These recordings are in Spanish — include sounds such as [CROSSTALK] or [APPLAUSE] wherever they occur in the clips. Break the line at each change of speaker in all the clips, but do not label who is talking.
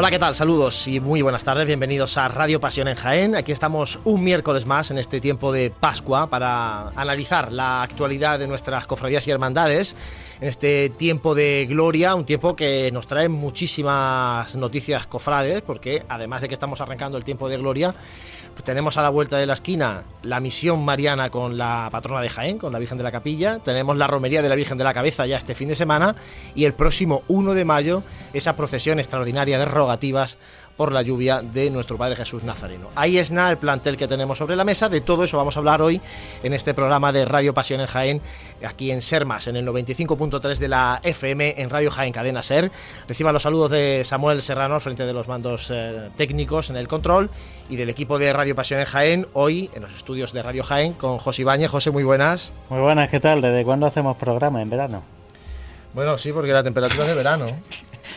Hola, ¿qué tal? Saludos y muy buenas tardes. Bienvenidos a Radio Pasión en Jaén. Aquí estamos un miércoles más en este tiempo de Pascua para analizar la actualidad de nuestras cofradías y hermandades. En este tiempo de gloria, un tiempo que nos trae muchísimas noticias cofrades, porque además de que estamos arrancando el tiempo de gloria, tenemos a la vuelta de la esquina la misión mariana con la patrona de Jaén, con la Virgen de la Capilla. Tenemos la romería de la Virgen de la Cabeza ya este fin de semana. Y el próximo 1 de mayo, esa procesión extraordinaria de rogativas por la lluvia de nuestro Padre Jesús Nazareno. Ahí es nada el plantel que tenemos sobre la mesa. De todo eso vamos a hablar hoy en este programa de Radio Pasión en Jaén, aquí en Sermas, en el 95.3 de la FM, en Radio Jaén Cadena Ser. Reciban los saludos de Samuel Serrano al frente de los mandos eh, técnicos en el control y del equipo de Radio Pasión en Jaén, hoy en los estudios de Radio Jaén con José Ibáñez. José, muy buenas.
Muy buenas, ¿qué tal? ¿Desde cuándo hacemos programa? ¿En verano?
Bueno, sí, porque la temperatura es de verano.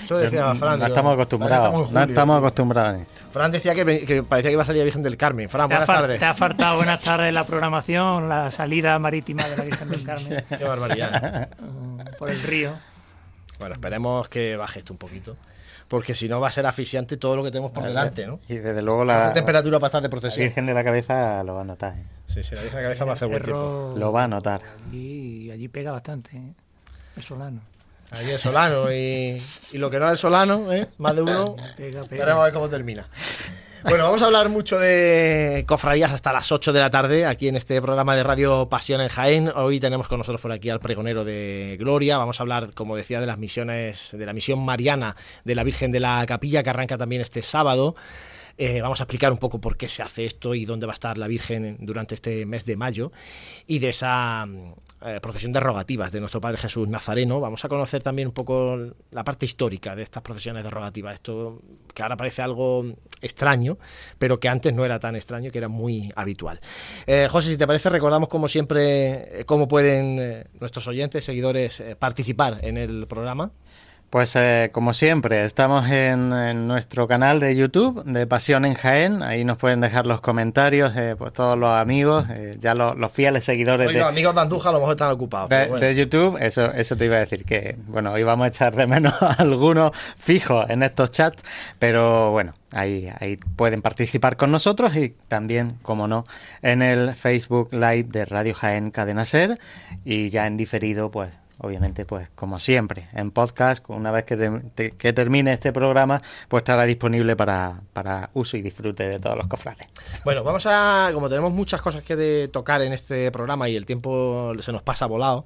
Eso decía Fran.
No estamos acostumbrados. no estamos acostumbrados a esto.
Fran decía que, parecía que iba a salir la Virgen del Carmen. Fran, buenas tardes.
Te ha faltado buenas tardes la programación, la salida marítima de la Virgen del Carmen. [LAUGHS]
Qué barbaridad.
Mm, por el río.
Bueno, esperemos que baje esto un poquito. Porque si no va a ser asfixiante todo lo que tenemos por delante, ¿no?
Y desde luego la,
temperatura para estar de procesión.
La Virgen de la Cabeza lo va a notar. ¿eh?
Sí, sí, la Virgen de la Cabeza va a hacer buen tiempo.
Lo va a notar.
Y allí pega bastante, ¿eh? el solano.
Ahí es Solano y, y, lo que no es el Solano, ¿eh? más de uno. [LAUGHS]
Pega, pega.
Veremos a ver cómo termina. Bueno, vamos a hablar mucho de cofradías hasta las 8 de la tarde aquí en este programa de Radio Pasión en Jaén. Hoy tenemos con nosotros por aquí al pregonero de Gloria. Vamos a hablar, como decía, de las misiones, de la misión mariana de la Virgen de la Capilla que arranca también este sábado. Eh, vamos a explicar un poco por qué se hace esto y dónde va a estar la Virgen durante este mes de mayo y de esa eh, procesión de rogativas de nuestro Padre Jesús Nazareno. Vamos a conocer también un poco la parte histórica de estas procesiones de rogativas. Esto que ahora parece algo extraño, pero que antes no era tan extraño, que era muy habitual. Eh, José, si te parece, recordamos como siempre eh, cómo pueden nuestros oyentes, seguidores, participar en el programa.
Pues eh, como siempre, estamos en, nuestro canal de YouTube de Pasión en Jaén. Ahí nos pueden dejar los comentarios, eh, pues todos los amigos, eh, ya los, fieles seguidores
de,
los
amigos de Andújar a lo mejor están ocupados.
De, YouTube, eso, eso te iba a decir que, bueno, hoy vamos a echar de menos [LAUGHS] a algunos fijos en estos chats, pero bueno, Ahí, ahí pueden participar con nosotros y también, como no, en el Facebook Live de Radio Jaén Cadena Ser y ya en diferido, pues obviamente, pues como siempre, en podcast, una vez que, que termine este programa, pues estará disponible para, para, uso y disfrute de todos los cofrades.
Bueno, vamos a, como tenemos muchas cosas que tocar en este programa y el tiempo se nos pasa volado,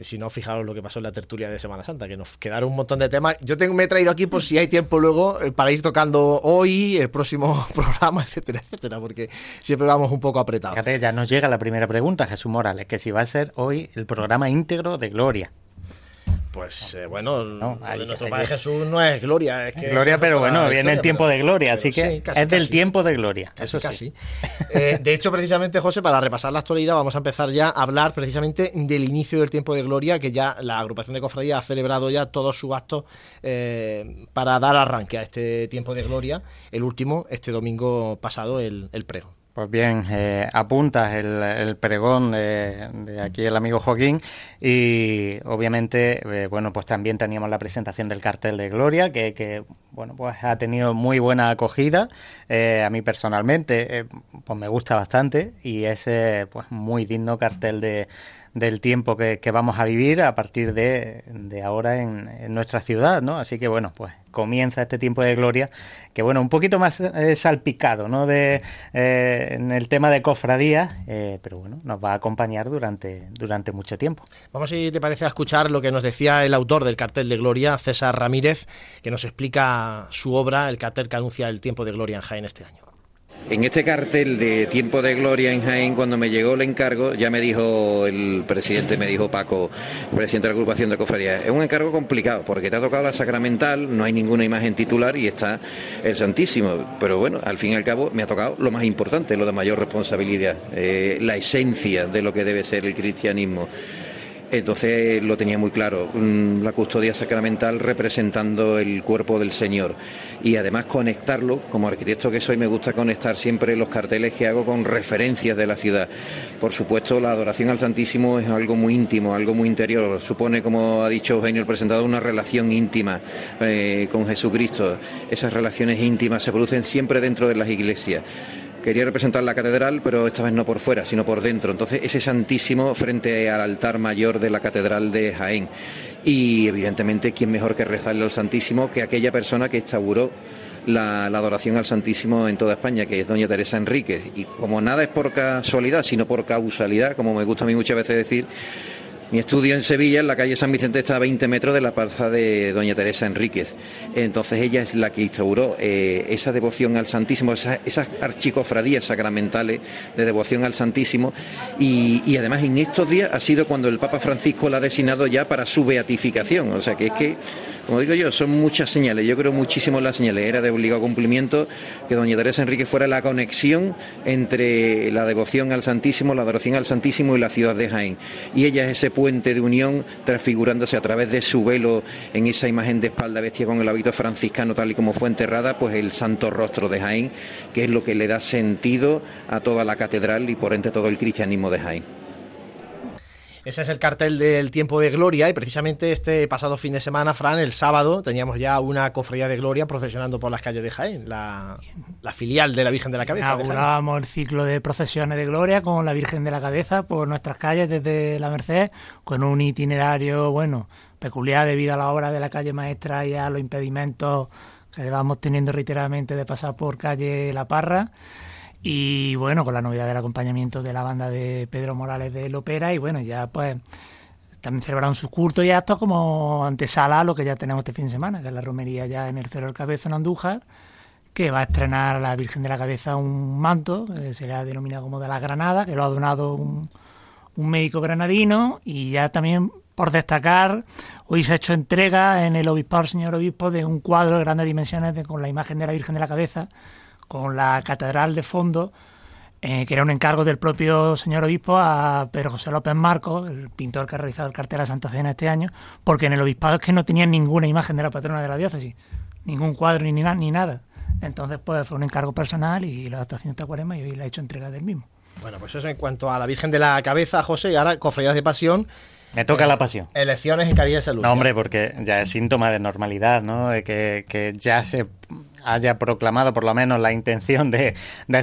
si no, fijaros lo que pasó en la tertulia de Semana Santa, que nos quedaron un montón de temas. Yo tengo, me he traído aquí por si hay tiempo luego eh, para ir tocando hoy, el próximo [LAUGHS] programa, etcétera, etcétera, porque siempre vamos un poco apretados.
Ya nos llega la primera pregunta, Jesús Morales, que si va a ser hoy el programa íntegro de Gloria.
Pues eh, bueno, nuestro Padre Jesús no es gloria. Es que
gloria, pero bueno, viene el tiempo de gloria, así que es del tiempo de gloria. eso
casi. Eh, de hecho, precisamente, José, para repasar la actualidad, vamos a empezar ya a hablar precisamente del inicio del tiempo de gloria, que ya la agrupación de cofradía ha celebrado ya todos sus actos eh, para dar arranque a este tiempo de gloria. El último, este domingo pasado, el, el prego.
Pues bien, eh, apuntas el, pregón de, aquí el amigo Joaquín y obviamente, eh, bueno, pues también teníamos la presentación del cartel de Gloria que, bueno, pues ha tenido muy buena acogida. Eh, a mí personalmente, pues me gusta bastante y es pues muy digno cartel de del tiempo que, vamos a vivir a partir de, ahora en, nuestra ciudad, ¿no? Así que bueno, pues comienza este tiempo de gloria, que bueno, un poquito más eh, salpicado, ¿no? De, eh, en el tema de cofradía, eh, pero bueno, nos va a acompañar durante, durante mucho tiempo.
Vamos, si te parece, a escuchar lo que nos decía el autor del cartel de gloria, César Ramírez, que nos explica su obra, el cartel que anuncia el tiempo de gloria en Jaén este año.
En este cartel de Tiempo de Gloria en Jaén, cuando me llegó el encargo, ya me dijo el presidente, me dijo Paco, presidente de la agrupación de cofradías, es un encargo complicado porque te ha tocado la sacramental, no hay ninguna imagen titular y está el Santísimo. Pero bueno, al fin y al cabo me ha tocado lo más importante, lo de mayor responsabilidad, eh, la esencia de lo que debe ser el cristianismo. Entonces lo tenía muy claro, mm, la custodia sacramental representando el cuerpo del Señor. Y además conectarlo, como arquitecto que soy, me gusta conectar siempre los carteles que hago con referencias de la ciudad. Por supuesto, la adoración al Santísimo es algo muy íntimo, algo muy interior. Supone, como ha dicho Eugenio el presentador, una relación íntima eh, con Jesucristo. Esas relaciones íntimas se producen siempre dentro de las iglesias quería representar la catedral, pero esta vez no por fuera, sino por dentro. Entonces, ese Santísimo frente al altar mayor de la catedral de Jaén. Y evidentemente, ¿quién mejor que rezarle al Santísimo que aquella persona que instauró la, la, adoración al Santísimo en toda España, que es doña Teresa Enríquez. Y como nada es por casualidad, sino por causalidad, como me gusta a mí muchas veces decir, mi estudio en Sevilla, en la calle San Vicente, está a 20 metros de la plaza de Doña Teresa Enríquez. Entonces ella es la que instauró eh, esa devoción al Santísimo, esas, archicofradías sacramentales de devoción al Santísimo. Y, y, además en estos días ha sido cuando el Papa Francisco la ha designado ya para su beatificación. O sea que es que como digo yo, son muchas señales. Yo creo muchísimo las señales. Era de obligado cumplimiento que doña Teresa Enrique fuera la conexión entre la devoción al Santísimo, la adoración al Santísimo y la ciudad de Jaén. Y ella es ese puente de unión, transfigurándose a través de su velo en esa imagen de espalda bestia con el hábito franciscano tal y como fue enterrada, pues el santo rostro de Jaén, que es lo que le da sentido a toda la catedral y por ende todo el cristianismo de Jaén.
Ese es el cartel del tiempo de gloria y precisamente este pasado fin de semana, Fran, el sábado, teníamos ya una cofradía de gloria procesionando por las calles de Jaén, la, filial de la Virgen de la Cabeza.
Inaugurábamos el ciclo de procesiones de gloria con la Virgen de la Cabeza por nuestras calles desde la Merced, con un itinerario, bueno, peculiar debido a la obra de la calle maestra y a los impedimentos que vamos teniendo reiteradamente de pasar por calle La Parra. Y bueno, con la novedad del acompañamiento de la banda de Pedro Morales de Lopera y bueno, ya pues también celebraron sus cultos y actos como antesala a lo que ya tenemos este fin de semana, que es la romería ya en el Cerro del Cabezo en Andújar, que va a estrenar a la Virgen de la Cabeza un manto, que se le ha denominado como de la Granada, que lo ha donado un, un médico granadino. Y ya también por destacar, hoy se ha hecho entrega en el obispado, señor obispo, de un cuadro de grandes dimensiones con la imagen de la Virgen de la Cabeza, con la catedral de fondo, eh, que era un encargo del propio señor obispo a Pedro José López Marcos, el pintor que ha realizado el cartel a Santa Cena este año, porque en el obispado es que no tenían ninguna imagen de la patrona de la diócesis, ningún cuadro ni, ni nada. Entonces, pues fue un encargo personal y la adaptación está cuarema y hoy le ha hecho entrega del mismo.
Bueno, pues eso en cuanto a la Virgen de la Cabeza, José, y ahora cofradías de pasión.
Me toca la pasión.
Elecciones en Caridad de Salud.
No, hombre, porque ya es síntoma de normalidad, ¿no? Que, que ya se haya proclamado por lo menos la intención de,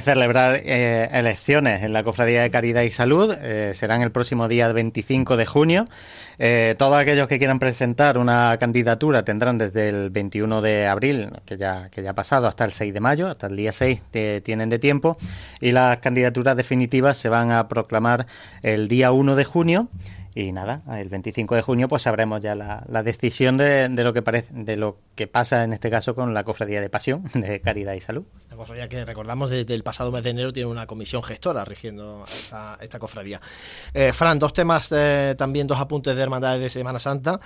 celebrar eh, elecciones en la Cofradía de Caridad y Salud. Eh, serán el próximo día 25 de junio. Eh, todos aquellos que quieran presentar una candidatura tendrán desde el 21 de abril, que ya, que ya ha pasado, hasta el 6 de mayo, hasta el día 6 tienen de tiempo. Y las candidaturas definitivas se van a proclamar el día 1 de junio. Y nada, el 25 de junio pues sabremos ya la, decisión de, lo que parece, de lo que pasa en este caso con la cofradía de pasión [LAUGHS] de Caridad y Salud.
La cofradía que recordamos desde el pasado mes de enero tiene una comisión gestora rigiendo esta, cofradía. Eh, Fran, dos temas eh, también, dos apuntes de hermandades de Semana Santa.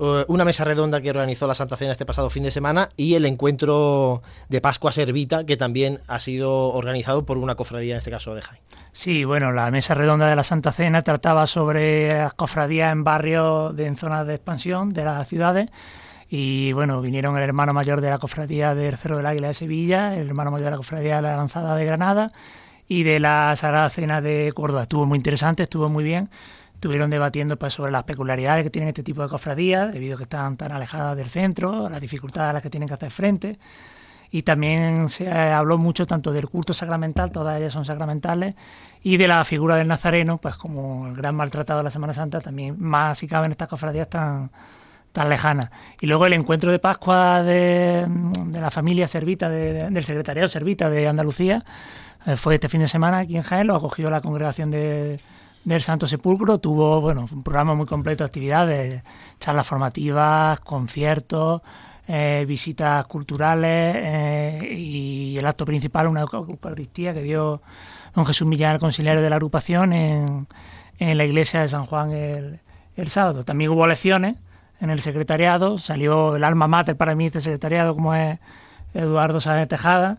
Eh, una mesa redonda que organizó la Santa Cena este pasado fin de semana y el encuentro de Pascua Servita que también ha sido organizado por una cofradía, en este caso de Jaén.
Sí, bueno, la mesa redonda de la Santa Cena trataba sobre las cofradías en barrios, de, en zonas de expansión de las ciudades. Y bueno, vinieron el hermano mayor de la cofradía del Cerro del Águila de Sevilla, el hermano mayor de la cofradía de la Lanzada de Granada y de la Sagrada Cena de Córdoba. Estuvo muy interesante, estuvo muy bien estuvieron debatiendo pues, sobre las peculiaridades que tienen este tipo de cofradías, debido a que están tan alejadas del centro, las dificultades a las que tienen que hacer frente. Y también se habló mucho tanto del culto sacramental, todas ellas son sacramentales, y de la figura del Nazareno, pues como el gran maltratado de la Semana Santa, también más si caben estas cofradías tan, tan lejanas. Y luego el encuentro de Pascua de, la familia Servita, del secretariado Servita de Andalucía, eh, fue este fin de semana aquí en Jaén, lo acogió la congregación de del Santo Sepulcro tuvo bueno, un programa muy completo de actividades, charlas formativas, conciertos, eh, visitas culturales eh, y el acto principal, una Eucaristía que dio don Jesús Millán, el conciliario de la agrupación, en, en la iglesia de San Juan el, el, sábado. También hubo lecciones en el secretariado, salió el alma mater para mí este secretariado como es Eduardo Sáenz Tejada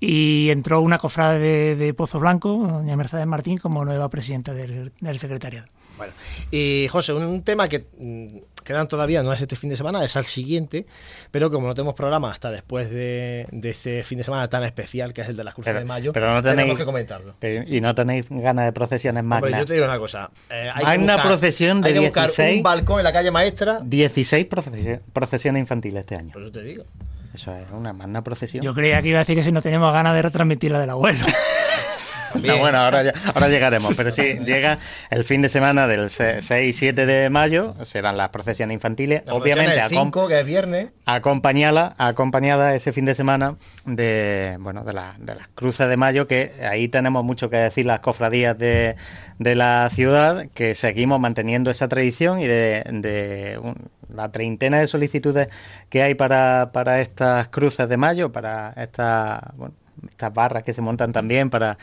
y entró una cofrade de, Pozo Blanco, doña Mercedes Martín, como nueva presidenta del, secretariado.
Bueno, y José, un tema que mm, quedan todavía, no es este fin de semana, es al siguiente, pero como no tenemos programa hasta después de, de este fin de semana tan especial que es el de las cruces
Pero-
de mayo,
pero no tenéis-
tenemos que comentarlo.
Pero- y no tenéis ganas de procesiones
Hombre,
magnas.
yo te digo una cosa. eh, hay que
Magna
buscar-
procesión de
hay que buscar
16.
un balcón en la calle maestra.
16 procesi- procesiones infantiles este año.
Por eso te digo.
Eso es una magna procesión.
Yo creía que iba a decir que si no tenemos ganas de retransmitir la del abuelo. [LAUGHS]
No, bueno, ahora, ya- ahora llegaremos, pero sí, llega el fin de semana del se- 6 y 7 de mayo, serán las procesiones infantiles,
La
obviamente
el
acom-
5, que es viernes.
acompañada, acompañada ese fin de semana de bueno de, la- de las cruces de mayo, que ahí tenemos mucho que decir las cofradías de, de la ciudad, que seguimos manteniendo esa tradición y de, de un- la treintena de solicitudes que hay para, para estas cruces de mayo, para esta, bueno, estas barras que se montan también para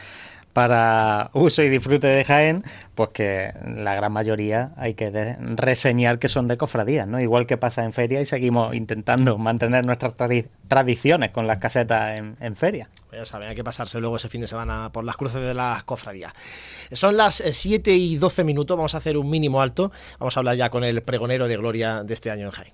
para uso y disfrute de Jaén, pues que la gran mayoría hay que reseñar que son de cofradías, ¿no? Igual que pasa en feria y seguimos intentando mantener nuestras tradi- tradiciones con las casetas en, feria.
Pues ya saben, hay que pasarse luego ese fin de semana por las cruces de las cofradías. Son las eh, 7 y 12 minutos, vamos a hacer un mínimo alto. Vamos a hablar ya con el pregonero de gloria de este año en Jaén.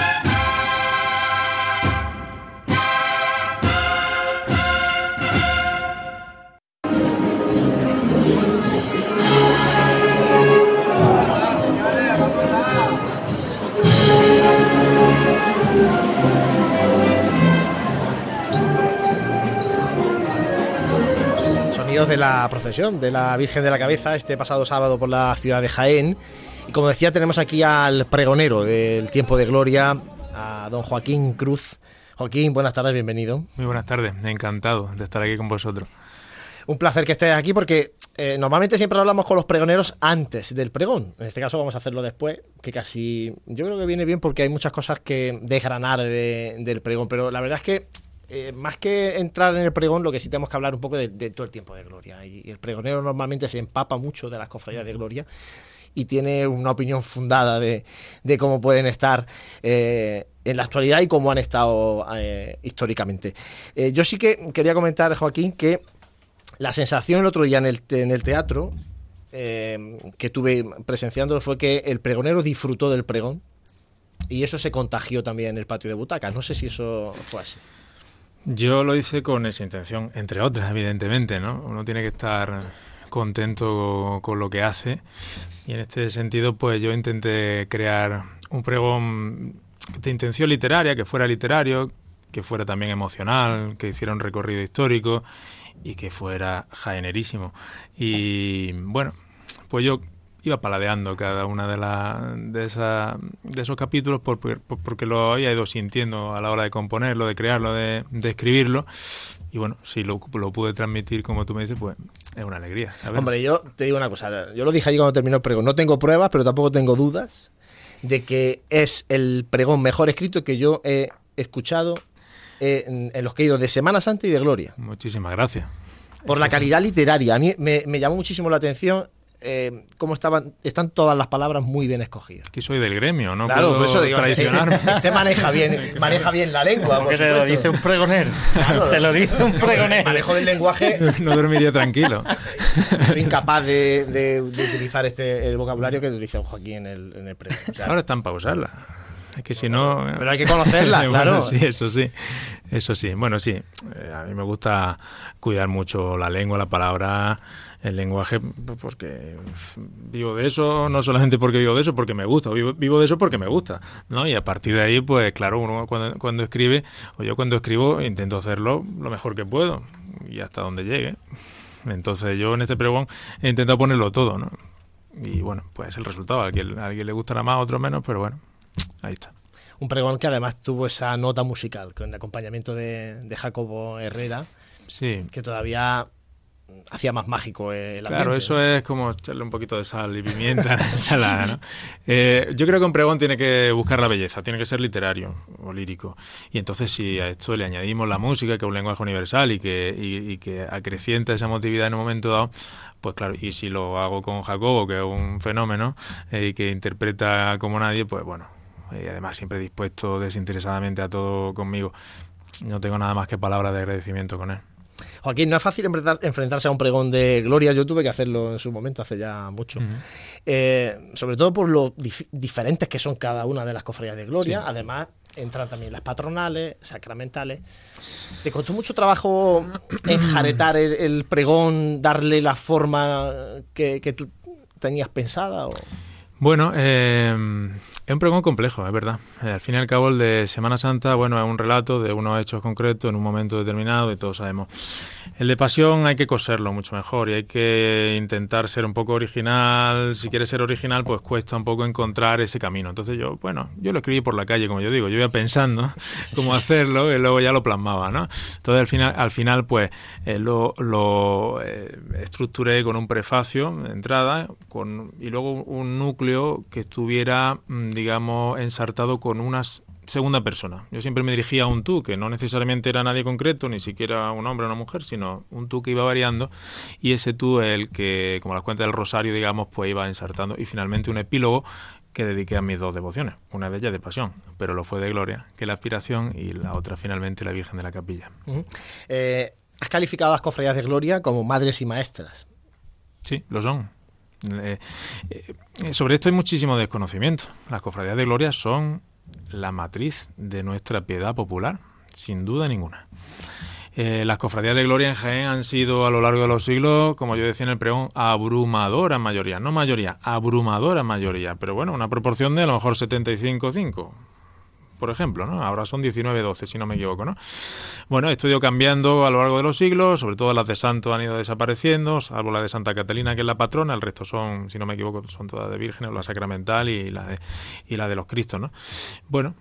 De la procesión de la Virgen de la Cabeza este pasado sábado por la ciudad de Jaén. Y como decía, tenemos aquí al pregonero del tiempo de gloria, a don Joaquín Cruz. Joaquín, buenas tardes, bienvenido.
Muy buenas tardes, encantado de estar aquí con vosotros.
Un placer que estés aquí porque eh, normalmente siempre hablamos con los pregoneros antes del pregón. En este caso vamos a hacerlo después, que casi yo creo que viene bien porque hay muchas cosas que desgranar de- del pregón. Pero la verdad es que eh, más que entrar en el pregón, lo que sí tenemos que hablar un poco de, todo el tiempo de gloria. Y, el pregonero normalmente se empapa mucho de las cofradías de gloria y tiene una opinión fundada de, de cómo pueden estar eh, en la actualidad y cómo han estado eh, históricamente. Eh, yo sí que quería comentar, Joaquín, que la sensación el otro día en el, en el teatro que tuve presenciando fue que el pregonero disfrutó del pregón y eso se contagió también en el patio de butacas. No sé si eso fue así.
Yo lo hice con esa intención, entre otras, evidentemente, ¿no? Uno tiene que estar contento con lo que hace y en este sentido, pues yo intenté crear un pregón de intención literaria, que fuera literario, que fuera también emocional, que hiciera un recorrido histórico y que fuera jaenerísimo. Y bueno, pues yo iba paladeando cada una de, la, de, esa, de esos capítulos por- por- porque lo había ido sintiendo a la hora de componerlo, de crearlo, de, de escribirlo. Y bueno, si lo, lo pude transmitir como tú me dices, pues es una alegría. ¿sabes?
Hombre, yo te digo una cosa. Yo lo dije allí cuando terminó el pregón. No tengo pruebas, pero tampoco tengo dudas de que es el pregón mejor escrito que yo he escuchado eh, en, en los que he ido de Semana Santa y de Gloria.
Muchísimas gracias.
Por la calidad literaria. A mí me, me llamó muchísimo la atención eh, cómo estaban, están todas las palabras muy bien escogidas.
Aquí soy del gremio, no
claro,
puedo
por eso digo,
traicionarme. [LAUGHS]
este maneja bien, [LAUGHS] maneja bien la lengua. por
Porque te lo dice un pregonero.
Claro.
te lo dice un pregonero.
manejo del lenguaje [LAUGHS]
no dormiría tranquilo.
soy incapaz de, de- de utilizar este el vocabulario que utiliza Joaquín en el, en el pregón. O sea,
Ahora están que si no...
Pero hay que conocerla,
Bueno,
claro.
sí, eso sí. Eso sí. Bueno, sí. eh, A mí me gusta cuidar mucho la lengua, la palabra, el lenguaje, porque vivo de eso, no solamente porque vivo de eso, porque me gusta. Vivo, vivo de eso porque me gusta. ¿no? Y a partir de ahí, pues claro, uno cuando, cuando escribe, o yo cuando escribo, intento hacerlo lo mejor que puedo y hasta donde llegue. Entonces yo en este pregón he intentado ponerlo todo, ¿no? Y bueno, pues el resultado, a alguien, a alguien le gustará más, a otro menos, pero bueno, ahí está.
un pregón que además tuvo esa nota musical, con el acompañamiento de, de Jacobo Herrera,
sí.
que todavía hacía más mágico el ambiente.
Claro, eso es como echarle un poquito de sal y pimienta a la [LAUGHS] ensalada, ¿no? Eh, yo creo que un pregón tiene que buscar la belleza, tiene que ser literario o lírico. Y entonces si a esto le añadimos la música, que es un lenguaje universal y que, y, que acrecienta esa emotividad en un momento dado, pues claro, y si lo hago con Jacobo, que es un fenómeno eh, y que interpreta como nadie, pues bueno, y además siempre dispuesto desinteresadamente a todo conmigo. No tengo nada más que palabras de agradecimiento con él.
Joaquín, no es fácil enfrentarse a un pregón de gloria. Yo tuve que hacerlo en su momento, hace ya mucho. Eh, sobre todo por lo diferentes que son cada una de las cofradías de gloria. Además, entran también las patronales, sacramentales. ¿Te costó mucho trabajo enjaretar el, pregón, darle la forma que, que tú tenías pensada? O?
Bueno, eh, es un pregón complejo, es verdad. Eh, al fin y al cabo, el de Semana Santa, bueno, es un relato de unos hechos concretos en un momento determinado y todos sabemos. El de Pasión hay que coserlo mucho mejor y hay que intentar ser un poco original. Si quieres ser original, pues cuesta un poco encontrar ese camino. Entonces yo, bueno, yo lo escribí por la calle, como yo digo. Yo iba pensando [LAUGHS] cómo hacerlo y luego ya lo plasmaba, ¿no? Entonces al final, al final pues eh, lo, lo estructuré con un prefacio de entrada con, y luego un núcleo que estuviera, mm, digamos, ensartado con una segunda persona. Yo siempre me dirigía a un tú, que no necesariamente era nadie concreto, ni siquiera un hombre o una mujer, sino un tú que iba variando, y ese tú el que, como las cuentas del rosario, digamos, pues iba ensartando, y finalmente un epílogo que dediqué a mis dos devociones, una de ellas de pasión, pero lo fue de gloria, que la aspiración, y la otra finalmente la Virgen de la Capilla.
Eh, has calificado a las cofradías de gloria como madres y maestras.
Sí, lo son. Eh, eh, sobre esto hay muchísimo desconocimiento. Las cofradías de gloria son la matriz de nuestra piedad popular, sin duda ninguna. Eh, las cofradías de gloria en Jaén han sido a lo largo de los siglos, como yo decía en el pregón, abrumadora mayoría, no mayoría, abrumadora mayoría, pero bueno, una proporción de a lo mejor 75-5 por ejemplo, ¿no? Ahora son 19-12, si no me equivoco, ¿no? Bueno, esto ha ido cambiando a lo largo de los siglos, sobre todo las de Santo han ido desapareciendo, salvo la de Santa Catalina, que es la patrona, el resto son, si no me equivoco, son todas de vírgenes, la sacramental y la de, y la de los Cristos, ¿no? Bueno,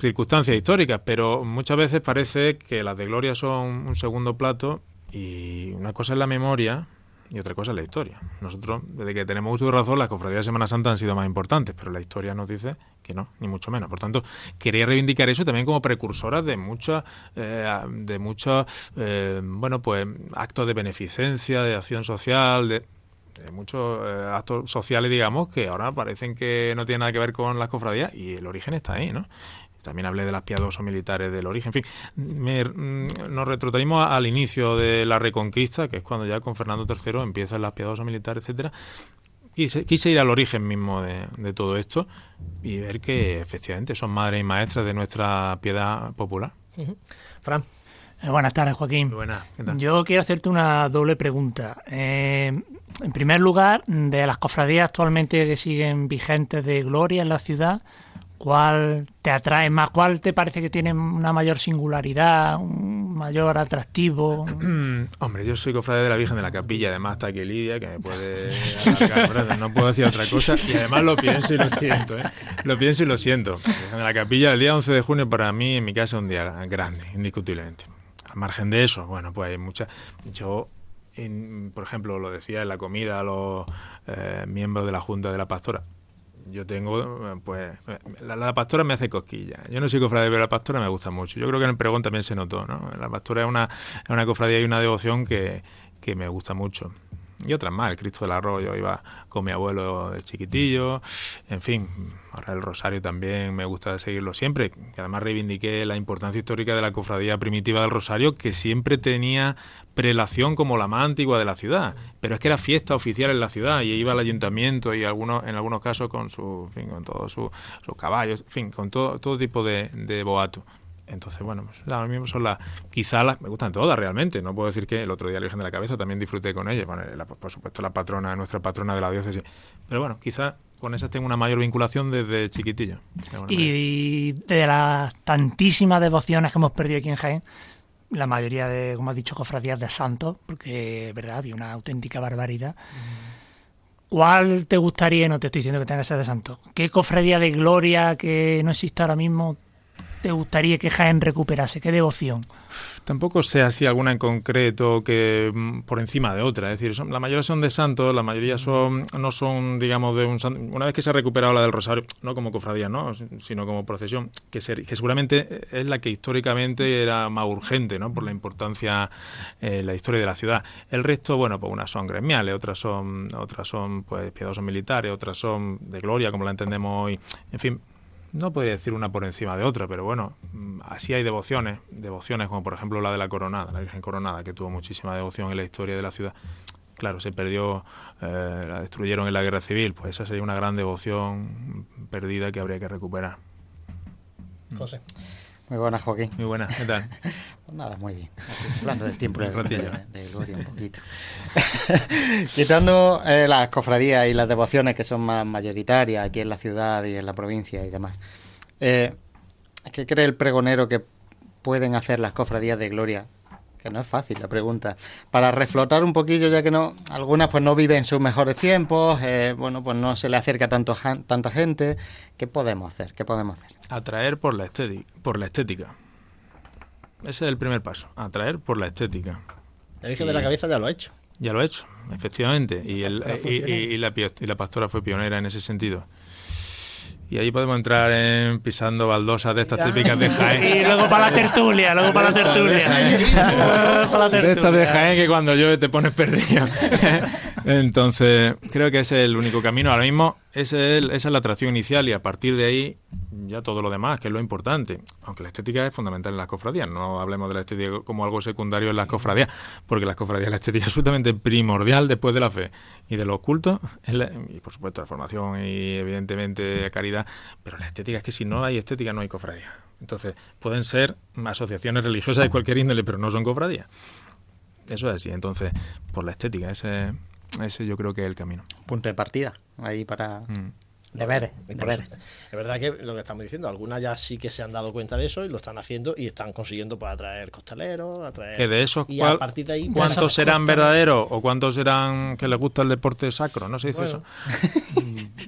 circunstancias históricas, pero muchas veces parece que las de Gloria son un segundo plato y una cosa es la memoria y otra cosa es la historia. Nosotros, desde que tenemos uso de razón, las cofradías de Semana Santa han sido más importantes, pero la historia nos dice que no, ni mucho menos. Por tanto, quería reivindicar eso también como precursoras de muchas, eh, de muchos, eh, bueno, pues actos de beneficencia, de acción social, de, muchos eh, actos sociales, digamos, que ahora parecen que no tienen nada que ver con las cofradías y el origen está ahí, ¿no? También hablé de las piadosos militares del origen. En fin, mm, nos retrotraímos al inicio de la Reconquista, que es cuando ya con Fernando III empiezan las piadosos militares, etcétera. Quise, quise, ir al origen mismo de, todo esto y ver que efectivamente son madres y maestras de nuestra piedad popular.
Fran.
Eh, buenas tardes, Joaquín.
Buenas.
Yo quiero hacerte una doble pregunta. Eh, en primer lugar, de las cofradías actualmente que siguen vigentes de gloria en la ciudad, ¿Cuál te atrae más? ¿Cuál te parece que tiene una mayor singularidad, un mayor atractivo? [CLEARS THROAT]
Hombre, yo soy cofrade de la Virgen de la Capilla, además está aquí Lidia, que me puede no puedo decir otra cosa, y además lo pienso y lo siento, ¿eh? Lo pienso y lo siento. La Virgen de la Capilla, el día 11 de junio para mí, en mi casa, es un día grande, indiscutiblemente. Al margen de eso, bueno, pues hay muchas... Yo por ejemplo, lo decía en la comida a los eh, miembros de la Junta de la Pastora yo tengo, pues, la, pastora me hace cosquilla. Yo no soy cofradía, pero la pastora me gusta mucho. Yo creo que en el pregón también se notó, ¿no? La pastora es una, es una cofradía y una devoción que, que me gusta mucho y otras más. El Cristo del Arroyo iba con mi abuelo de chiquitillo. En fin, ahora el Rosario también me gusta seguirlo siempre. Que además reivindiqué la importancia histórica de la cofradía primitiva del Rosario, que siempre tenía prelación como la más antigua de la ciudad. Pero es que era fiesta oficial en la ciudad y iba al ayuntamiento y algunos, en algunos casos con su, fin, con todos sus caballos, en fin, con todo, todo tipo de, de boato. Entonces, bueno, pues ahora mismo son las, quizá las, me gustan todas realmente, no puedo decir que el otro día la Virgen de la Cabeza también disfruté con ella, bueno, por supuesto la patrona, nuestra patrona de la diócesis, pero bueno, quizá con esas tengo una mayor vinculación desde chiquitillo.
Y de las tantísimas devociones que hemos perdido aquí en Jaén, la mayoría de, como has dicho, cofradías de santos, porque, verdad, había una auténtica barbaridad. ¿Cuál te gustaría, no te estoy diciendo que tenga que ser de santo, qué cofradía de gloria que no existe ahora mismo te gustaría que Jaén recuperase? ¿Qué devoción?
Tampoco sé así alguna en concreto que mm, por encima de otra. Es decir, son, la mayoría son de santos, la mayoría son no son, digamos, de un santo. Una vez que se ha recuperado la del Rosario, no como cofradía, ¿no? sino como procesión, que, que seguramente es la que históricamente era más urgente, ¿no? por la importancia eh, la historia de la ciudad. El resto, bueno, pues unas son gremiales, otras son, otras son pues piadosos militares, otras son de gloria, como la entendemos hoy. En fin, no podría decir una por encima de otra, pero bueno, mm, así hay devociones, devociones como por ejemplo la de la Coronada, la Virgen Coronada, que tuvo muchísima devoción en la historia de la ciudad. Claro, se perdió, eh, la destruyeron en la guerra civil, pues esa sería una gran devoción perdida que habría que recuperar.
José.
Muy buenas, Joaquín.
Muy buenas, ¿qué tal? [LAUGHS]
pues nada, muy bien. [LAUGHS] Hablando del tiempo de, de, gloria un poquito. [LAUGHS] Quitando eh, las cofradías y las devociones que son más mayoritarias aquí en la ciudad y en la provincia y demás, eh, ¿qué cree el pregonero que pueden hacer las cofradías de gloria que no es fácil la pregunta, para reflotar un poquillo, ya que no algunas pues no viven sus mejores tiempos, eh, bueno, pues no se le acerca tanto tanta gente, ¿qué podemos hacer? ¿Qué podemos hacer?
Atraer por la estética, por la estética. Ese es el primer paso, atraer por la estética.
La Virgen de la Cabeza ya lo ha hecho.
Ya lo ha hecho, efectivamente, y, el, y, la, y la pastora fue pionera en ese sentido. Y ahí podemos entrar en pisando baldosas de estas típicas de Jaén. [LAUGHS]
Y luego para la tertulia, luego para la tertulia. [LAUGHS]
De estas de Jaén que cuando llueve te pones perdido. [LAUGHS] Entonces, creo que ese es el único camino. Ahora mismo, ese es esa es la atracción inicial y a partir de ahí ya todo lo demás, que es lo importante. Aunque la estética es fundamental en las cofradías. No hablemos de la estética como algo secundario en las cofradías, porque las cofradías, la estética es absolutamente primordial después de la fe y de los cultos. y por supuesto, la formación y evidentemente caridad. Pero la estética es que si no hay estética, no hay cofradía. Entonces, pueden ser asociaciones religiosas de cualquier índole, pero no son cofradías. Eso es así. Entonces, por la estética, ese ese yo creo que es el camino.
Punto de partida, ahí para...
Mm. Deberes, deberes. Es verdad que lo que estamos diciendo, algunas ya sí que se han dado cuenta de eso y lo están haciendo y están consiguiendo para pues, atraer costaleros, atraer...
Que de esos, ¿cuántos serán verdaderos o cuántos serán que les gusta el deporte sacro? ¿No se dice eso?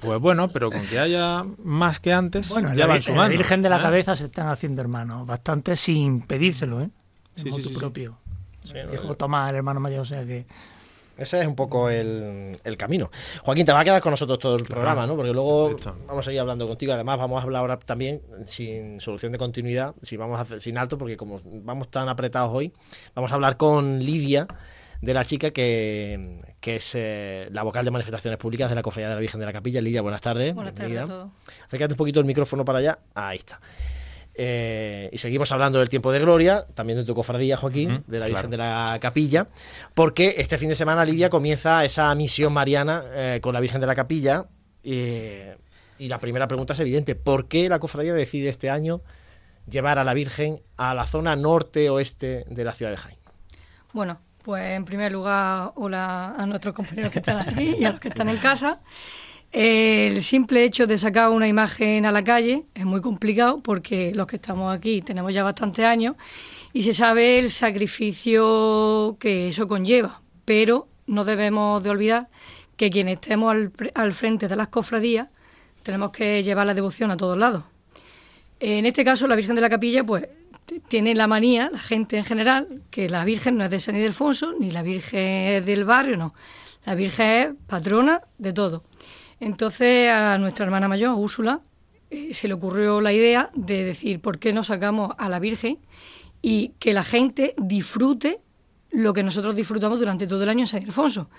pues bueno, pero con que haya más que antes, bueno, ya van sumando.
La Virgen de la ¿eh? Cabeza se están haciendo hermanos, bastante sin pedírselo, ¿eh? Sí, sí, sí, propio. Dijo Tomás, el hermano mayor, o sea que...
Ese es un poco el, camino. Joaquín, te va a quedar con nosotros todo el programa, ¿no? Porque luego vamos a ir hablando contigo. Además, vamos a hablar ahora también sin solución de continuidad, si vamos a hacer sin alto, porque como vamos tan apretados hoy, vamos a hablar con Lidia de la chica que, es eh, la vocal de manifestaciones públicas de la Cofradía de la Virgen de la Capilla. Lidia, buenas tardes.
Buenas tardes a todos.
Acércate un poquito el micrófono para allá. Ahí está. Eh, y seguimos hablando del tiempo de gloria, también de tu cofradía, Joaquín, de la Virgen de la Capilla, porque este fin de semana Lidia comienza esa misión mariana eh, con la Virgen de la Capilla. y la primera pregunta es evidente: ¿por qué la cofradía decide este año llevar a la Virgen a la zona norte-oeste de la ciudad de Jaén?
Bueno, pues en primer lugar, hola a nuestros compañeros que están aquí y a los que están en casa. El simple hecho de sacar una imagen a la calle es muy complicado porque los que estamos aquí tenemos ya bastantes años y se sabe el sacrificio que eso conlleva, pero no debemos de olvidar que quienes estemos al, frente de las cofradías tenemos que llevar la devoción a todos lados. En este caso, la Virgen de la Capilla, pues tiene la manía, la gente en general, que la Virgen no es de San Ildefonso, ni la Virgen es del barrio, no. La Virgen es patrona de todo. Entonces a nuestra hermana mayor, Úrsula, eh, se le ocurrió la idea de decir, ¿por qué no sacamos a la Virgen y que la gente disfrute lo que nosotros disfrutamos durante todo el año en San Ildefonso?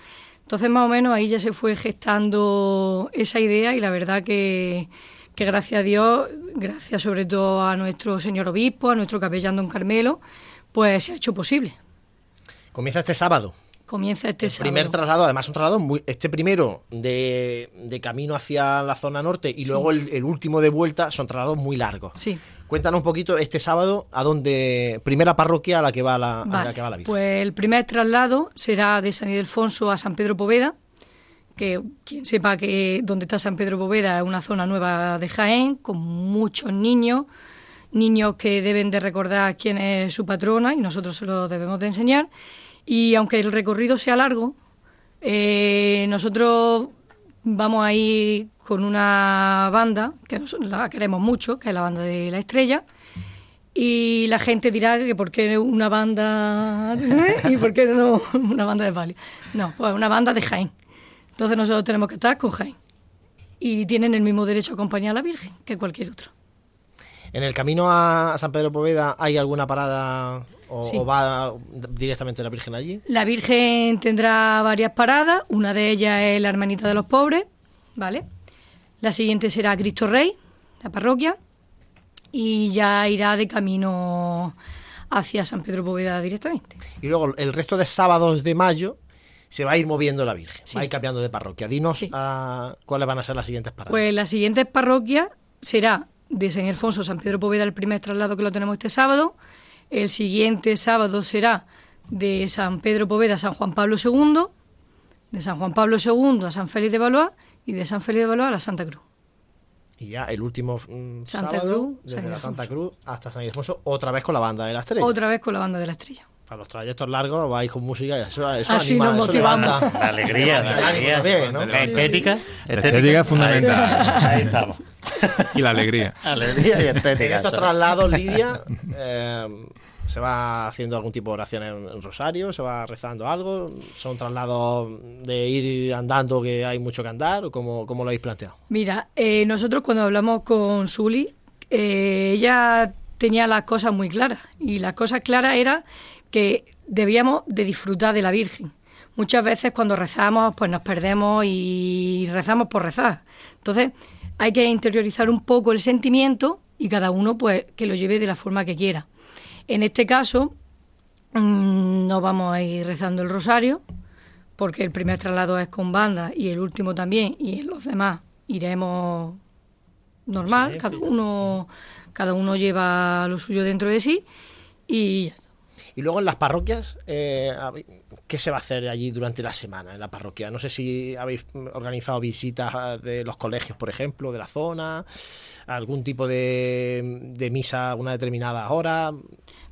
Entonces más o menos ahí ya se fue gestando esa idea y la verdad que, que gracias a Dios, gracias sobre todo a nuestro señor obispo, a nuestro capellán don Carmelo, pues se ha hecho posible.
Comienza este sábado
comienza este
el primer traslado, además un traslado muy, este primero de, camino hacia la zona norte y luego el, último de vuelta son traslados muy largos.
Sí.
Cuéntanos un poquito este sábado a dónde primera parroquia a la que va la, a la que va la
Pues el primer traslado será de San Ildefonso a San Pedro Poveda, que quien sepa que donde está San Pedro Poveda es una zona nueva de Jaén con muchos niños niños que deben de recordar quién es su patrona y nosotros se lo debemos de enseñar y aunque el recorrido sea largo, eh, nosotros vamos a ir con una banda que nosotros la queremos mucho, que es la banda de la estrella. Y la gente dirá que por qué una banda [LAUGHS] y por qué no una banda de palio. No, pues una banda de Jaén. Entonces nosotros tenemos que estar con Jaén. Y tienen el mismo derecho a acompañar a la Virgen que cualquier otro.
¿En el camino a San Pedro Poveda hay alguna parada o,
Sí.
o va directamente la Virgen allí?
La Virgen tendrá varias paradas, una de ellas es la Hermanita de los Pobres, ¿vale? La siguiente será Cristo Rey, la parroquia, y ya irá de camino hacia San Pedro Poveda directamente.
Y luego el resto de sábados de mayo se va a ir moviendo la Virgen,
Sí.
va a ir cambiando de parroquia. Dinos
Sí.
cuáles van a ser las siguientes paradas.
Pues la siguiente parroquia será de San Ildefonso, San Pedro Poveda, el primer traslado que lo tenemos este sábado. El siguiente sábado será de San Pedro Poveda a San Juan Pablo II, de San Juan Pablo II a San Félix de Valois y de San Félix de Valois a la Santa Cruz.
y ya el último mm,
Santa
sábado,
Cruz,
desde
San
la. Santa Cruz hasta San Ildefonso, otra vez con la banda de la estrella.
Otra vez con la banda de la estrella.
Para los trayectos largos vais con música y eso, eso
Así
anima,
nos
eso
motivamos. [LAUGHS]
levanta.
La alegría, la
Levanta
alegría.
también, ¿no?
La estética.
La estética es fundamental.
Ahí, ahí estamos. [LAUGHS]
Y la alegría.
Alegría y
En estos traslados, Lidia, [LAUGHS] eh, ¿se va haciendo algún tipo de oración en, en Rosario? ¿Se va rezando algo? ¿Son traslados de ir andando que hay mucho que andar? ¿O cómo, cómo lo habéis planteado?
Mira, eh, nosotros cuando hablamos con Suli, eh, ella tenía las cosas muy claras. Y las cosas claras era que debíamos de disfrutar de la Virgen. Muchas veces cuando rezamos, pues nos perdemos y rezamos por rezar. Entonces, hay que interiorizar un poco el sentimiento y cada uno, pues, que lo lleve de la forma que quiera. En este caso, mm, no vamos a ir rezando el rosario, porque el primer traslado es con banda y el último también, y en los demás iremos normal,
Sí,
cada uno cada uno lleva lo suyo dentro de sí y ya está.
Y luego en las parroquias, eh, ¿qué se va a hacer allí durante la semana en la parroquia? No sé si habéis organizado visitas ah, de los colegios, por ejemplo, de la zona, algún tipo de, de misa a una determinada hora.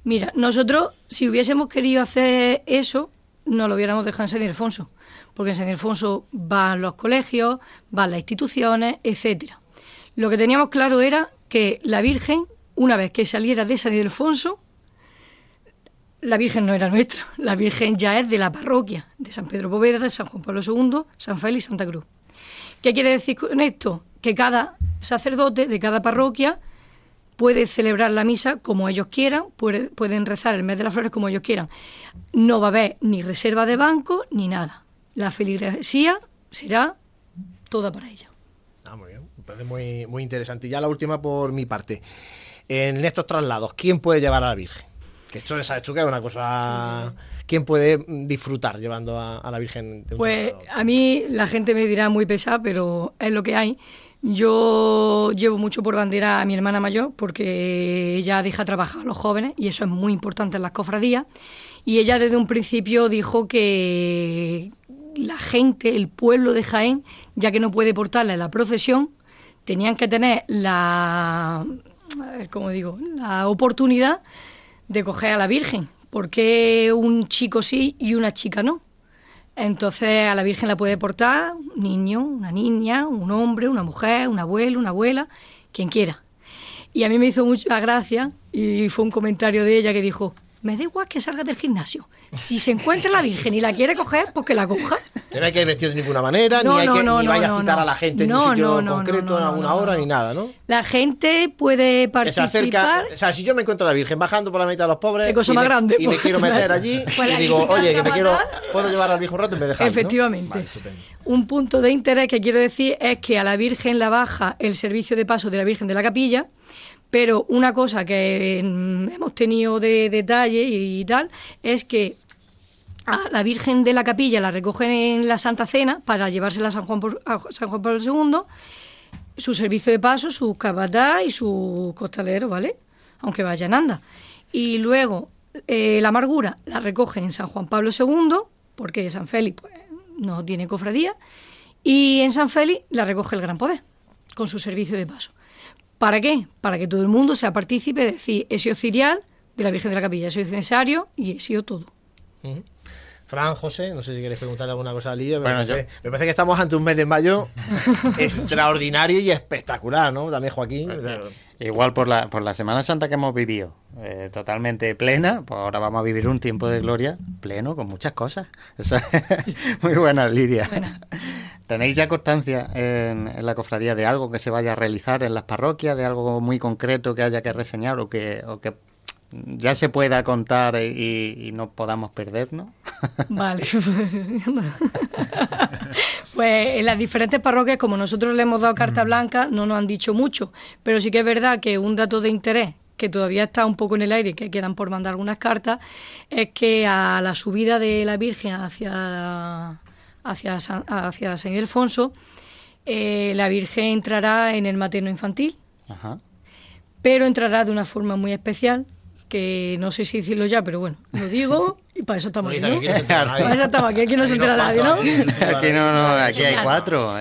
Mira, nosotros si hubiésemos querido hacer eso, no lo hubiéramos dejado en San Ildefonso, porque en San Ildefonso van los colegios, van las instituciones, etcétera. Lo que teníamos claro era que la Virgen, una vez que saliera de San Ildefonso, la Virgen no era nuestra, la Virgen ya es de la parroquia, de San Pedro Poveda, de San Juan Pablo II, San Félix y Santa Cruz. ¿Qué quiere decir con esto? Que cada sacerdote de cada parroquia puede celebrar la misa como ellos quieran, puede- pueden rezar el mes de las flores como ellos quieran. No va a haber ni reserva de banco ni nada. La feligresía será toda para ella.
Ah, muy bien, parece muy interesante. Y ya la última por mi parte. En estos traslados, ¿quién puede llevar a la Virgen? Que esto sabes tú que es una cosa... ¿Quién puede disfrutar llevando a, a la Virgen? De un
Pues a mí la gente me dirá muy pesada, pero es lo que hay. Yo llevo mucho por bandera a mi hermana mayor porque ella deja trabajar a los jóvenes y eso es muy importante en las cofradías. Y ella desde un principio dijo que la gente, el pueblo de Jaén, ya que no puede portarla en la procesión, tenían que tener la, ¿cómo digo? la oportunidad de coger a la Virgen. porque un chico sí y una chica no? Entonces a la Virgen la puede portar un niño, una niña, un hombre, una mujer, un abuelo, una abuela, quien quiera. Y a mí me hizo mucha gracia y fue un comentario de ella que dijo, me da igual que salga del gimnasio. Si se encuentra la Virgen y la quiere coger, pues que la coja.
Que no hay que ir vestido de ninguna manera,
No,
ni, hay
no,
que,
no,
ni vaya
no,
a citar
no.
a la gente en un sitio concreto,
no, no,
a una
no,
hora,
no.
ni nada, ¿no?
La gente puede
Que se
participar.
acerca, o sea, si yo me encuentro a la Virgen bajando por la mitad de los pobres
Qué cosa
y,
más
me,
grande,
y me
pues,
quiero
te
meter allí [LAUGHS] y digo, oye, que me quiero, puedo llevar al Virgen un rato y me ¿no?
Efectivamente.
Vale.
Un punto de interés que quiero decir es que a la Virgen la baja el servicio de paso de la Virgen de la Capilla, pero una cosa que mm, hemos tenido de detalle y tal es que a la Virgen de la Capilla la recogen en la Santa Cena para llevársela a San Juan, San Juan Pablo II, su servicio de paso, su capataz y su costalero, ¿vale? Aunque vayan anda. Y luego eh, la amargura la recogen en San Juan Pablo II, porque San Félix pues, no tiene cofradía, y en San Félix la recoge el Gran Poder, con su servicio de paso. ¿Para qué? Para que todo el mundo sea partícipe de decir, he sido cirial de la Virgen de la Capilla, he sido cesario y he sido todo.
Fran, José, no sé si queréis preguntarle alguna cosa a Lidia. Bueno, me, parece, me, parece, que estamos ante un mes de mayo [LAUGHS] extraordinario y espectacular, ¿no? También Joaquín.
Igual por la, por la Semana Santa que hemos vivido, eh, totalmente plena, pues ahora vamos a vivir un tiempo de gloria pleno con muchas cosas. Eso [LAUGHS] muy buena, Lidia. ¿Tenéis ya constancia en, la cofradía de algo que se vaya a realizar en las parroquias, de algo muy concreto que haya que reseñar o que, o que ya se pueda contar y, no podamos perdernos? [LAUGHS]
Vale. pues en las diferentes parroquias, como nosotros le hemos dado carta mm. blanca, no nos han dicho mucho, pero sí que es verdad que un dato de interés que todavía está un poco en el aire y que quedan por mandar algunas cartas, es que a la subida de la Virgen hacia, hacia, San, hacia San Ildefonso, eh, la Virgen entrará en el materno infantil, pero entrará de una forma muy especial, que no sé si decirlo ya, pero bueno, lo digo y para eso estamos aquí, ¿no? Para eso estamos aquí, aquí no se entera nadie, ¿no?
Aquí no, no, aquí hay cuatro.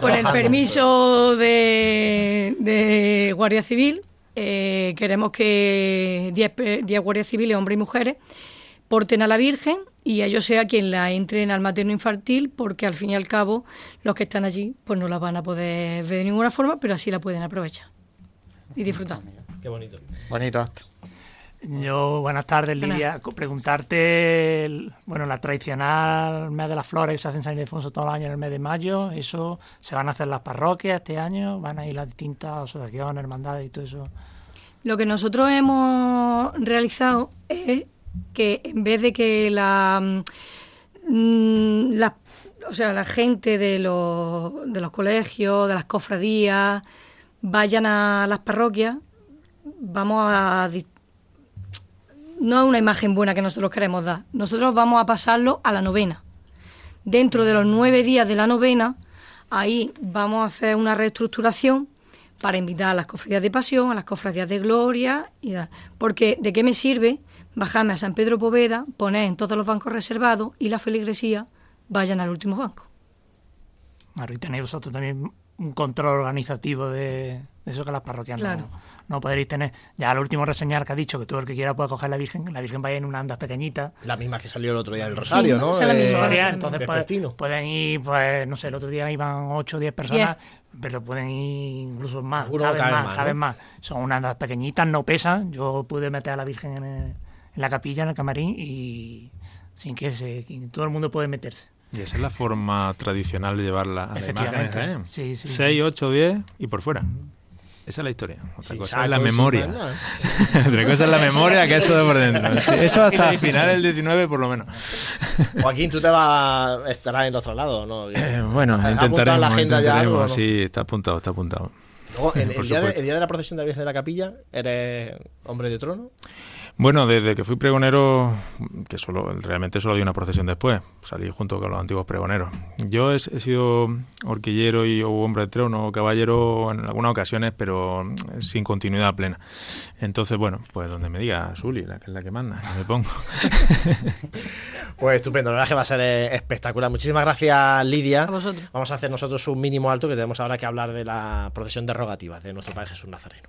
Con el permiso de, de Guardia Civil, eh, queremos que 10 guardias civiles, hombres y mujeres, porten a la Virgen y ellos sea quien la entren al materno infantil, porque al fin y al cabo los que están allí pues no la van a poder ver de ninguna forma, pero así la pueden aprovechar y disfrutar.
Qué bonito.
Bonito.
Yo, buenas tardes, Lidia. Preguntarte, bueno, la tradicional mes de las flores se hace en San Ildefonso todos los años en el mes de mayo. ¿Eso se van a hacer las parroquias este año? ¿Van a ir las distintas asociaciones, hermandades y todo eso?
Lo que nosotros hemos realizado es que en vez de que la, mm, la o sea, la gente de los, de los colegios, de las cofradías, vayan a las parroquias, vamos a... No es una imagen buena que nosotros queremos dar. Nosotros vamos a pasarlo a la novena. Dentro de los nueve días de la novena, ahí vamos a hacer una reestructuración para invitar a las cofradías de pasión, a las cofradías de gloria, y porque ¿de qué me sirve bajarme a San Pedro Poveda, poner en todos los bancos reservados y la feligresía vayan al último banco?
Y tenéis vosotros también un control organizativo de, eso que las parroquias no, no, podréis tener. Ya al último reseñar que ha dicho que todo el que quiera puede coger la Virgen, la Virgen vaya en una andas pequeñita.
La misma que salió el otro día del Rosario, ¿no?
la misma. Eh, entonces pues, pueden ir, pues no sé, el otro día iban 8 o 10 personas, pero pueden ir incluso más, cada vez más, cada más. Son unas andas pequeñitas, no pesan. Yo pude meter a la Virgen en, la capilla, en el camarín, y sin que, se, todo el mundo puede meterse.
Y esa es la forma tradicional de llevarla a la imagen. ¿eh?
Sí, sí,
6, 8, 10 y por fuera. Esa es la historia. Otra cosa es la memoria. [LAUGHS] Otra cosa es la memoria que es todo por dentro. Eso hasta [LAUGHS] el final del 19 por lo menos. [LAUGHS]
Joaquín, tú te vas estarás en el otro lado, ¿no?
Eh, bueno, intentaremos. la agenda ya Sí, está apuntado, está apuntado.
el, día de, el, día de, la procesión de la Virgen de la Capilla, ¿eres hombre de trono?
Bueno, desde que fui pregonero, que solo realmente solo había una procesión después, salí junto con los antiguos pregoneros. Yo he, sido horquillero y o hombre de trono o caballero en algunas ocasiones, pero sin continuidad plena. Entonces, bueno, pues donde me diga Zuli, la que es la que manda, me pongo. [LAUGHS]
pues estupendo, la verdad es que va a ser eh, espectacular. Muchísimas gracias, Lidia.
A vosotros.
Vamos a hacer nosotros un mínimo alto que tenemos ahora que hablar de la procesión derogativa de nuestro Padre Jesús Nazareno.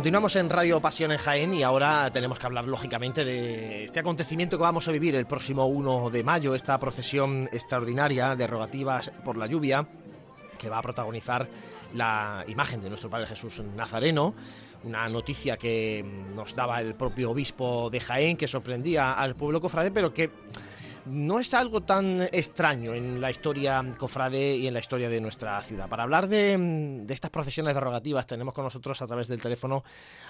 Continuamos en Radio Pasión en Jaén y ahora tenemos que hablar lógicamente de este acontecimiento que vamos a vivir el próximo 1 de mayo, esta procesión extraordinaria de rogativas por la lluvia que va a protagonizar la imagen de nuestro Padre Jesús Nazareno, una noticia que nos daba el propio obispo de Jaén que sorprendía al pueblo cofrade, pero que no es algo tan extraño en la historia cofrade y en la historia de nuestra ciudad. Para hablar de, estas procesiones derogativas tenemos con nosotros a través del teléfono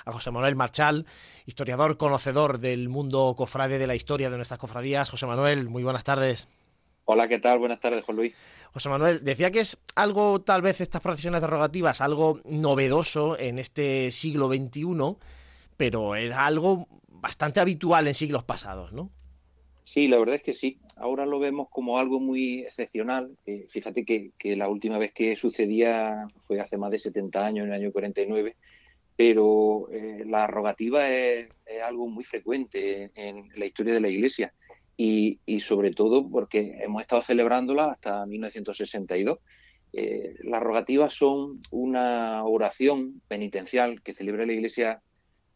a José Manuel Marchal, historiador, conocedor del mundo cofrade, de la historia de nuestras cofradías. José Manuel, muy buenas tardes.
Hola, ¿qué tal? Buenas tardes, Juan Luis.
José Manuel, decía que es algo, tal vez, estas procesiones derogativas, algo novedoso en este siglo XXI, pero era algo bastante habitual en siglos pasados, ¿no?
Sí, la verdad es que sí. Ahora lo vemos como algo muy excepcional. fíjate que, la última vez que sucedía fue hace más de 70 años, en el año 49, pero eh, la rogativa es, algo muy frecuente en, la historia de la Iglesia y, sobre todo porque hemos estado celebrándola hasta 1962. Eh, las rogativas son una oración penitencial que celebra la Iglesia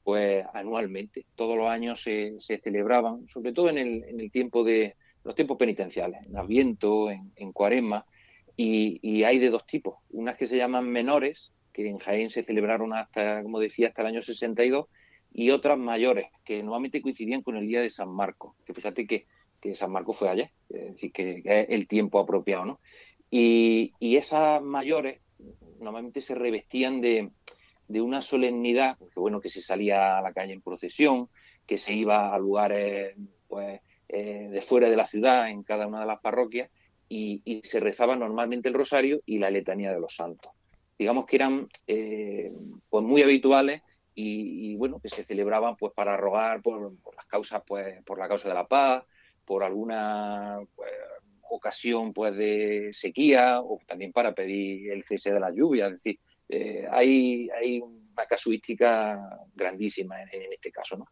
pues anualmente. Todos los años se, celebraban, sobre todo en el, en el, tiempo de los tiempos penitenciales, en Adviento, en, en Cuaresma, y, hay de dos tipos. Unas que se llaman menores, que en Jaén se celebraron hasta, como decía, hasta el año 62, y otras mayores, que normalmente coincidían con el día de San Marcos, que fíjate que, que San Marcos fue ayer, es decir, que es el tiempo apropiado, ¿no? Y, y esas mayores normalmente se revestían de, de una solemnidad, porque bueno, que se salía a la calle en procesión, que se iba a lugares pues, eh, de fuera de la ciudad, en cada una de las parroquias, y, se rezaba normalmente el rosario y la letanía de los santos. Digamos que eran eh, pues muy habituales y, bueno, que se celebraban pues para rogar por, las causas, pues, por la causa de la paz, por alguna pues, ocasión pues de sequía o también para pedir el cese de la lluvia, es decir, eh, hay, hay una casuística grandísima en, este caso, ¿no?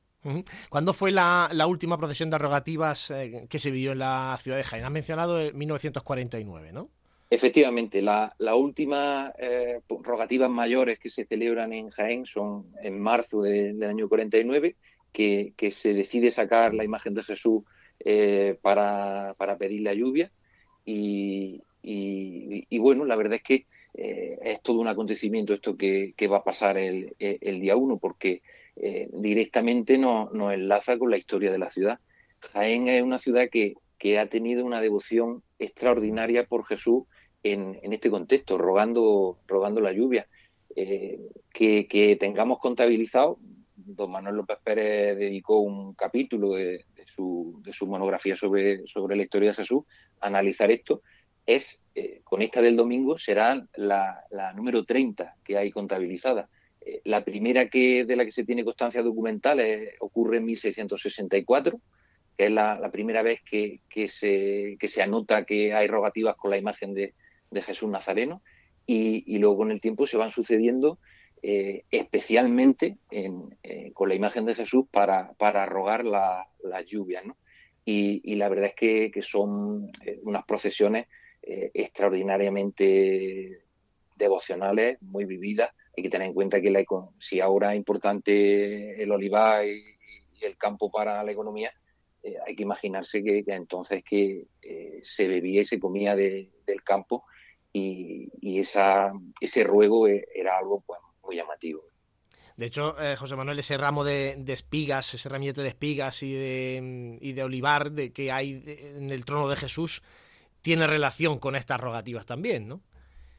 ¿Cuándo fue la, última procesión de rogativas eh, que se vivió en la ciudad de Jaén? Has mencionado 1949, ¿no?
Efectivamente, la, la última eh, rogativas mayores que se celebran en Jaén son en marzo del año 49, que, que, se decide sacar la imagen de Jesús para, para pedir la lluvia. Y, y, bueno, la verdad es que eh, es todo un acontecimiento esto que, va a pasar el, día uno, porque eh, directamente nos no enlaza con la historia de la ciudad. Jaén es una ciudad que, ha tenido una devoción extraordinaria por Jesús en, este contexto, rogando, la lluvia. Eh, que, tengamos contabilizado, don Manuel López Pérez dedicó un capítulo de, su, de su monografía sobre, sobre la historia de Jesús a analizar esto es, eh, con esta del domingo, será la, número 30 que hay contabilizada. Eh, la primera que, de la que se tiene constancia documental ocurre en 1664, que es la, primera vez que, se, que se anota que hay rogativas con la imagen de, Jesús Nazareno, y, luego con el tiempo se van sucediendo eh, especialmente con la imagen de Jesús para, para rogar las lluvias. ¿no? Y, la verdad es que, son eh, unas procesiones eh, extraordinariamente devocionales, muy vividas. Hay que tener en cuenta que la, si ahora es importante el olivar y, el campo para la economía, eh, hay que imaginarse que, entonces que se bebía y se comía del campo y, esa, ese ruego era algo pues, muy llamativo.
De hecho, eh, José Manuel, ese ramo de, espigas, ese ramillete de espigas y de, y de olivar de que hay en el trono de Jesús, tiene relación con estas rogativas también, ¿no?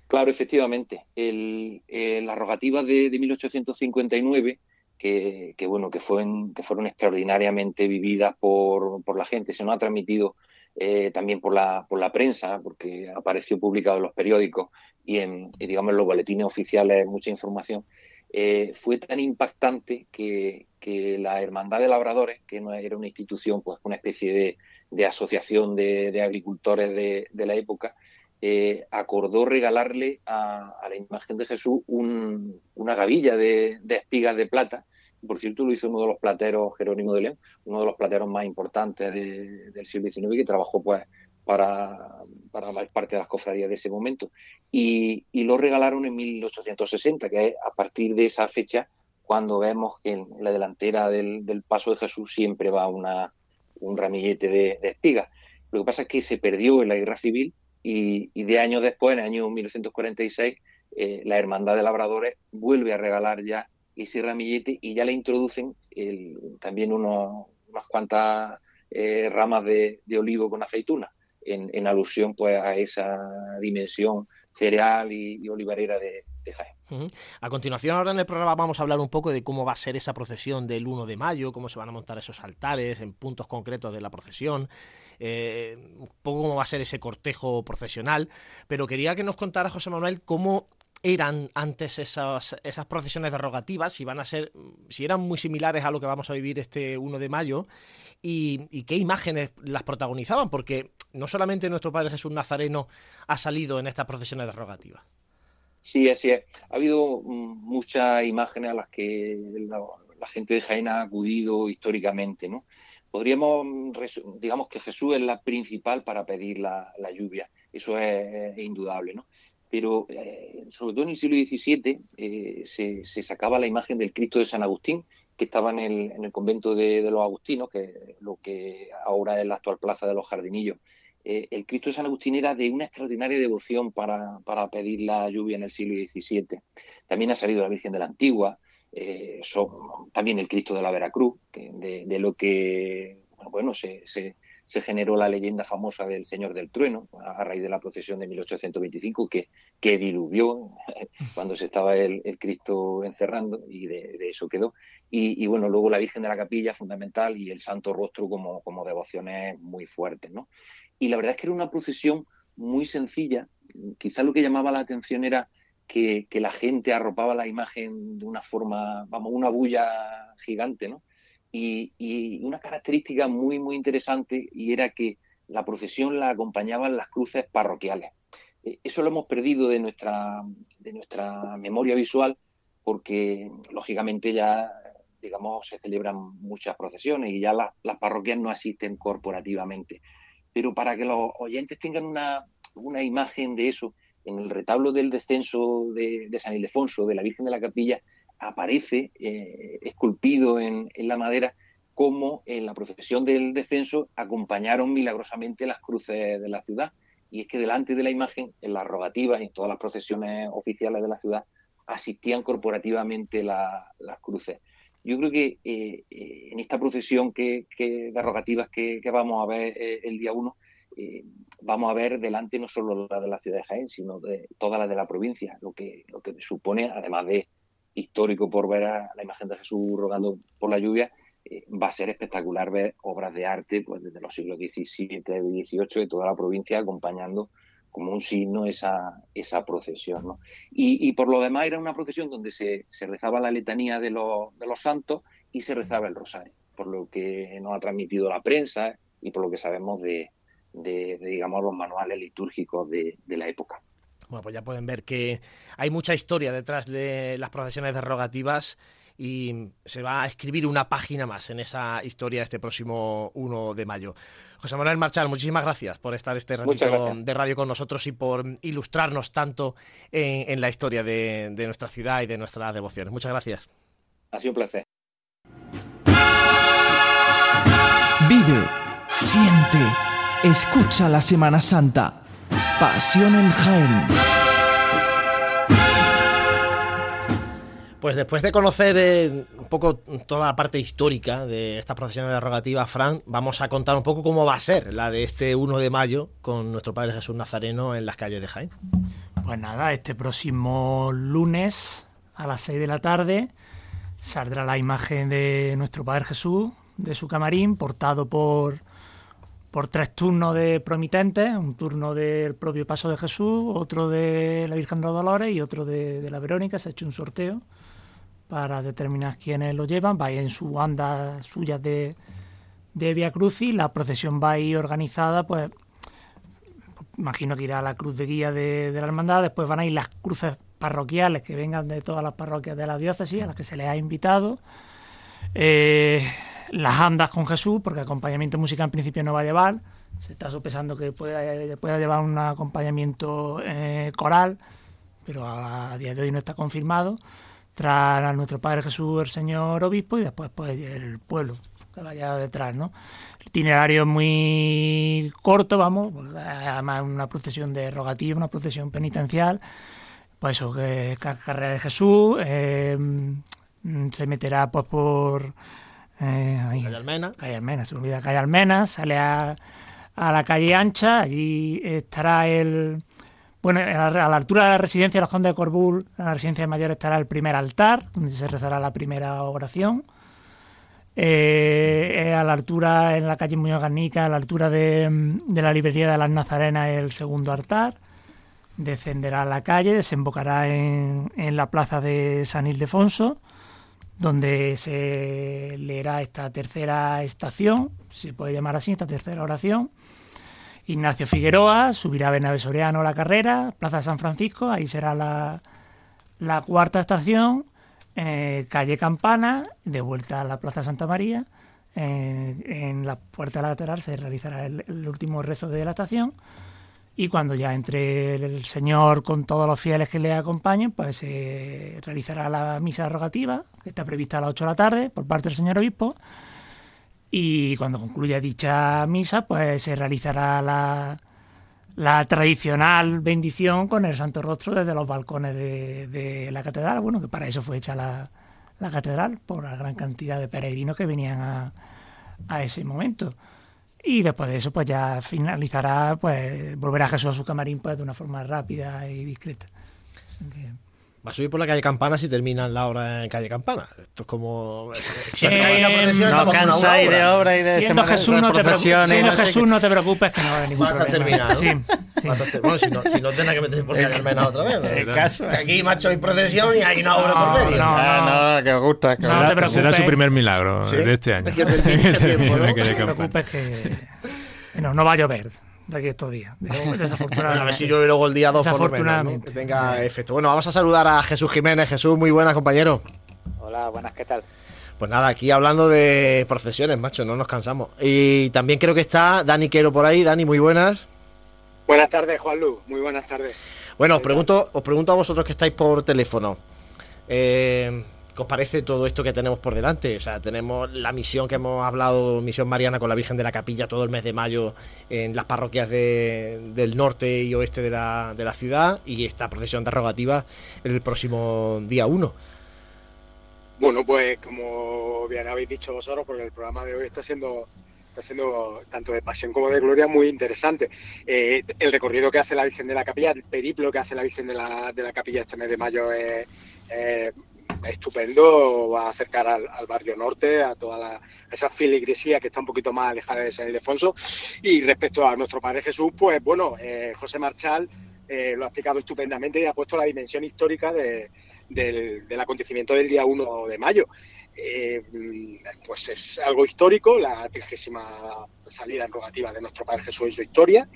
Claro, efectivamente. El, eh, las rogativas de, 1859, que, bueno, que, fueron, que fueron extraordinariamente vividas por, por la gente, se nos ha transmitido eh, también por la, por la prensa, porque apareció publicado en los periódicos y en, digamos, en los boletines oficiales mucha información. Eh, fue tan impactante que, la Hermandad de Labradores, que no era una institución, pues una especie de, asociación de, agricultores de, la época, eh, acordó regalarle a, la imagen de Jesús una gavilla de, espigas de plata. Por cierto, lo hizo uno de los plateros, Jerónimo de León, uno de los plateros más importantes del siglo XIX, que trabajó pues para, para parte de las cofradías de ese momento. Y, lo regalaron en 1860, que es a partir de esa fecha cuando vemos que en la delantera del, paso de Jesús siempre va una, un ramillete de, espigas. Lo que pasa es que se perdió en la guerra civil y, de años después, en el año 1946, eh, la Hermandad de Labradores vuelve a regalar ya ese ramillete y ya le introducen también unas cuantas eh, ramas de, olivo con aceituna, en, alusión pues a esa dimensión cereal y, olivarera de,
A continuación, ahora en el programa vamos a hablar un poco de cómo va a ser esa procesión del 1 de mayo, cómo se van a montar esos altares en puntos concretos de la procesión, eh, un poco cómo va a ser ese cortejo procesional, pero quería que nos contara José Manuel cómo eran antes esas, procesiones derogativas, si van a ser, si eran muy similares a lo que vamos a vivir este 1 de mayo, y, qué imágenes las protagonizaban, porque no solamente nuestro Padre Jesús Nazareno ha salido en estas procesiones derogativas.
Sí, así es. Ha habido mm, muchas imágenes a las que la, gente de Jaén ha acudido históricamente, ¿no? Podríamos, mm, digamos que Jesús es la principal para pedir la, lluvia, eso es, indudable, ¿no? pero eh, sobre todo en el siglo XVII eh, se, sacaba la imagen del Cristo de San Agustín, que estaba en el, convento de, los agustinos, que es lo que ahora es la actual plaza de los jardinillos. Eh, el Cristo de San Agustín era de una extraordinaria devoción para, pedir la lluvia en el siglo XVII. También ha salido la Virgen de la Antigua, también el Cristo de la Veracruz, de lo que bueno, se, se, generó la leyenda famosa del Señor del Trueno a raíz de la procesión de 1825 que, que diluvió [LAUGHS] cuando se estaba el, Cristo encerrando y de, eso quedó. Y, bueno, luego la Virgen de la Capilla, fundamental, y el Santo Rostro como, como devociones muy fuertes, ¿no? Y la verdad es que era una procesión muy sencilla. Quizá lo que llamaba la atención era que, la gente arropaba la imagen de una forma, vamos, una bulla gigante, ¿no? y, una característica muy, muy interesante y era que la procesión la acompañaban las cruces parroquiales. E, eso lo hemos perdido de nuestra, de nuestra memoria visual porque, lógicamente, ya digamos, se celebran muchas procesiones y ya las parroquias no asisten corporativamente. Pero para que los oyentes tengan una, una imagen de eso, en el retablo del descenso de, San Ildefonso, de la Virgen de la Capilla, aparece eh, esculpido en, la madera como en la procesión del descenso acompañaron milagrosamente las cruces de la ciudad. Y es que delante de la imagen, en las rogativas y en todas las procesiones oficiales de la ciudad, asistían corporativamente las cruces. Yo creo que eh, eh, en esta procesión que, de rogativas que, vamos a ver el día 1, eh, vamos a ver delante no solo la de la ciudad de Jaén, sino de toda la de la provincia, lo que, lo que supone, además de histórico por ver a la imagen de Jesús rogando por la lluvia, eh, va a ser espectacular ver obras de arte pues desde los siglos XVII y XVIII de toda la provincia acompañando como un signo esa, esa procesión. ¿no? Y, por lo demás era una procesión donde se, se rezaba la letanía de los, de los santos y se rezaba el rosario, por lo que nos ha transmitido la prensa y por lo que sabemos de, de, digamos, los manuales litúrgicos de, la época.
Bueno, pues ya pueden ver que hay mucha historia detrás de las procesiones derogativas y se va a escribir una página más en esa historia este próximo 1 de mayo. José Manuel Marchal, muchísimas gracias por estar este ratito de radio con nosotros y por ilustrarnos tanto en, la historia de, de, nuestra ciudad y de nuestras devociones. Muchas gracias.
Ha sido un placer.
Vive, siente Escucha la Semana Santa. Pasión en Jaén.
Pues después de conocer eh, un poco toda la parte histórica de esta procesión de rogativa, Fran, vamos a contar un poco cómo va a ser la de este 1 de mayo con nuestro Padre Jesús Nazareno en las calles de Jaén.
Pues nada, este próximo lunes a las 6 de la tarde saldrá la imagen de nuestro Padre Jesús de su camarín, portado por por tres turnos de promitentes, un turno del propio Paso de Jesús, otro de la Virgen de los Dolores y otro de, la Verónica. Se ha hecho un sorteo para determinar quiénes lo llevan. Va en su anda suya de, de Via Crucis. La procesión va a ir organizada, pues imagino que irá a la cruz de guía de, la hermandad. Después van a ir las cruces parroquiales que vengan de todas las parroquias de la diócesis a las que se les ha invitado. Eh, las andas con Jesús, porque acompañamiento musical en principio no va a llevar. Se está sopesando que pueda, pueda llevar un acompañamiento eh, coral, pero a, día de hoy no está confirmado. Tras a nuestro Padre Jesús, el Señor Obispo, y después pues, el pueblo que vaya detrás, ¿no? El itinerario es muy corto, vamos, además una procesión de rogativa, una procesión penitencial, pues eso, que carrera de Jesús, eh, se meterá pues por Eh, ahí.
Calle Almena.
Calle Almena, se me olvida Calle Almena, sale a, a la calle ancha, allí estará el... Bueno, a la, altura de la residencia de los Condes de Corbul, a la residencia de mayores estará el primer altar, donde se rezará la primera oración. Eh, eh, a la altura, en la calle Muñoz Garnica, a la altura de, la librería de las Nazarenas, el segundo altar. Descenderá la calle, desembocará en, en la plaza de San Ildefonso, donde se leerá esta tercera estación, si se puede llamar así, esta tercera oración. Ignacio Figueroa subirá Bernabé Soriano la carrera, Plaza San Francisco, ahí será la, la cuarta estación, eh, calle Campana, de vuelta a la Plaza Santa María. Eh, en la puerta lateral se realizará el, el último rezo de la estación. Y cuando ya entre el Señor con todos los fieles que le acompañen, pues se realizará la misa rogativa, que está prevista a las 8 de la tarde por parte del señor obispo. Y cuando concluya dicha misa, pues se realizará la, la tradicional bendición con el Santo Rostro desde los balcones de, de la catedral. Bueno, que para eso fue hecha la, la catedral, por la gran cantidad de peregrinos que venían a, a ese momento. Y después de eso, pues ya finalizará, pues volverá Jesús a su camarín pues, de una forma rápida y discreta.
Va a subir por la calle Campana si terminan la obra en calle Campana. Esto es como. Que una
Eh,
procesión,
No cansáis de
obra.
y de
Siendo Jesús,
de
no te, siendo
no
Jesús
qué.
no te preocupes que no va a haber ningún problema.
terminado.
Sí, sí.
Va a estar- Bueno, si no, si no tendrá que meterse por calle Almena otra vez.
El
¿no?
caso
Que Aquí, macho, hay procesión y hay una obra por
No,
medio.
no.
Ah, no, que os gusta. Que
No te preocupes.
Será su primer milagro
Sí.
de este año.
Es que termine este [LAUGHS] tiempo, ¿no?
Que
No te preocupes que no, no va a llover de aquí a estos días.
Bueno, [LAUGHS] a
Desafortunadamente.
ver si llueve luego el día 2 por lo menos, ¿no?
Desafortunadamente.
Que tenga efecto. Bueno, vamos a saludar a Jesús Jiménez. Jesús, muy buenas, compañero.
Hola, buenas, ¿qué tal?
Pues nada, aquí hablando de procesiones, macho, no nos cansamos. Y también creo que está Dani Quero por ahí. Dani, muy buenas.
Buenas tardes, Juan Lu. Muy buenas tardes.
Bueno, os pregunto, os pregunto a vosotros que estáis por teléfono. Eh, ¿Qué os parece todo esto que tenemos por delante? O sea, tenemos la misión que hemos hablado, misión mariana con la Virgen de la Capilla todo el mes de mayo en las parroquias de- del norte y oeste de la, de la ciudad y esta procesión de el próximo día 1.
Bueno, pues como bien habéis dicho vosotros, porque el programa de hoy está siendo está siendo tanto de pasión como de gloria muy interesante. Eh, el recorrido que hace la Virgen de la Capilla, el periplo que hace la Virgen de la, de la Capilla este mes de mayo es estupendo, va a acercar al, barrio norte, a toda la, a esa filigresía que está un poquito más alejada de San Ildefonso. Y respecto a nuestro Padre Jesús, pues bueno, eh, José Marchal eh, lo ha explicado estupendamente y ha puesto la dimensión histórica de, del, del acontecimiento del día 1 de mayo. Eh, pues es algo histórico, la trigésima salida en rogativa de nuestro Padre Jesús en su historia.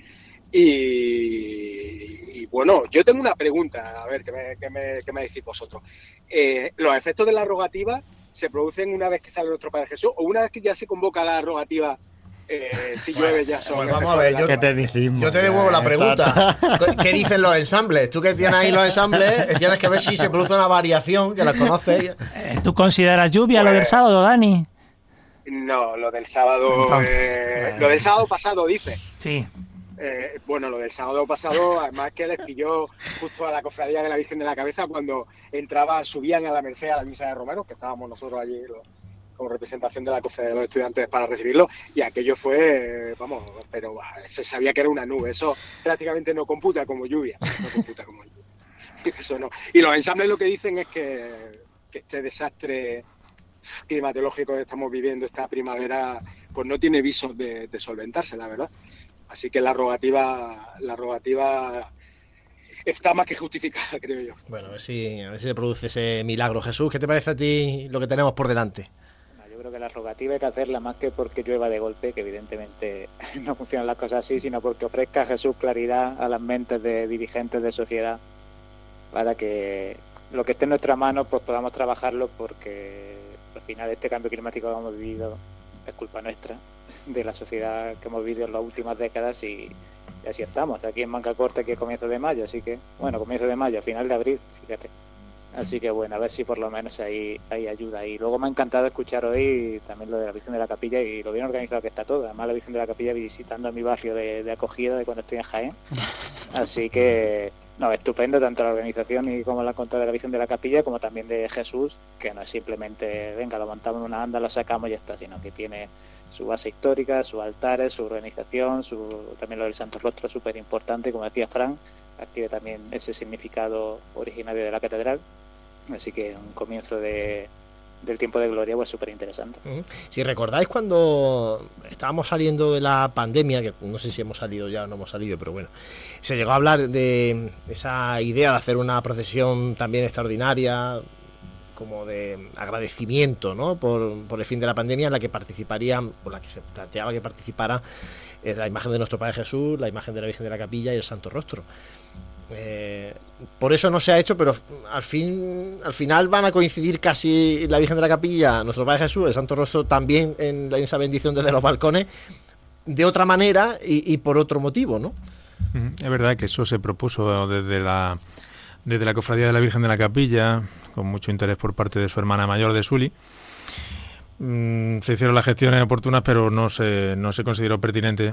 Y, y bueno, yo tengo una pregunta, a ver, ¿qué me, qué me- qué me decís vosotros? Eh, ¿Los efectos de la rogativa se producen una vez que sale nuestro Padre Jesús o una vez que ya se convoca la rogativa? eh, si llueve ya son
pues vamos a ver, yo-. Yo te devuelvo la pregunta. ¿Qué dicen los ensambles? Tú que tienes ahí los ensambles, tienes que ver si se produce una variación, que las conoces.
Eh, ¿Tú consideras lluvia lo del
Pues-
sábado, Dani?
No, lo del sábado,
Entonces,
eh, lo del sábado pasado dice.
Sí.
Eh, bueno, lo del sábado pasado, además que les pilló justo a la cofradía de la Virgen de la Cabeza cuando entraba, subían a la merced a la misa de Romeros, que estábamos nosotros allí como representación de la cofradía de los estudiantes para recibirlo, y aquello fue, vamos, pero se sabía que era una nube, eso prácticamente no computa como lluvia, no computa como lluvia. [LAUGHS] Eso no. Y los ensambles lo que dicen es que, este desastre climatológico que estamos viviendo esta primavera, pues no tiene visos de solventarse, la verdad. Así que la rogativa, la rogativa está más que justificada, [LAUGHS] creo yo.
Bueno, a ver, si, a ver si se produce ese milagro. Jesús, ¿qué te parece a ti lo que tenemos por delante?
Yo creo que la rogativa hay que hacerla más que porque llueva de golpe, que evidentemente [LAUGHS] no funcionan las cosas así, sino porque ofrezca a Jesús claridad a las mentes de dirigentes de sociedad para que lo que esté en nuestra mano pues podamos trabajarlo porque al final este cambio climático que hemos vivido es culpa nuestra, de la sociedad que hemos vivido en las últimas décadas y, y así estamos, aquí en Manca Corta que comienzo de mayo, así que bueno, comienzo de mayo, final de abril, fíjate. Así que bueno, a ver si por lo menos hay, hay ayuda. Y luego me ha encantado escuchar hoy también lo de la Virgen de la Capilla y lo bien organizado que está todo. Además la Virgen de la Capilla visitando a mi barrio de, de acogida de cuando estoy en Jaén. [LAUGHS] Así que no, estupendo, tanto la organización y como la contra de la Virgen de la Capilla, como también de Jesús, que no es simplemente, venga, lo montamos en una anda, lo sacamos y ya está, sino que tiene su base histórica, sus altares, su organización, su, también lo del Santo Rostro, súper importante, como decía Frank, active también ese significado originario de la catedral. Así que un comienzo de, del tiempo de gloria pues súper interesante.
Si recordáis cuando estábamos saliendo de la pandemia, que no sé si hemos salido ya o no hemos salido, pero bueno, se llegó a hablar de esa idea de hacer una procesión también extraordinaria, como de agradecimiento ¿no? por, por el fin de la pandemia, en la que participarían, por la que se planteaba que participara eh, la imagen de nuestro Padre Jesús, la imagen de la Virgen de la Capilla y el Santo Rostro. Eh, por eso no se ha hecho, pero al fin, al final van a coincidir casi la Virgen de la Capilla, nuestro Padre Jesús, el Santo Rostro también en esa bendición desde los balcones, de otra manera y, por otro motivo, ¿no?
Es verdad que eso se propuso desde la desde la cofradía de la Virgen de la Capilla, con mucho interés por parte de su hermana mayor de Suli. Mm, se hicieron las gestiones oportunas, pero no se, no se consideró pertinente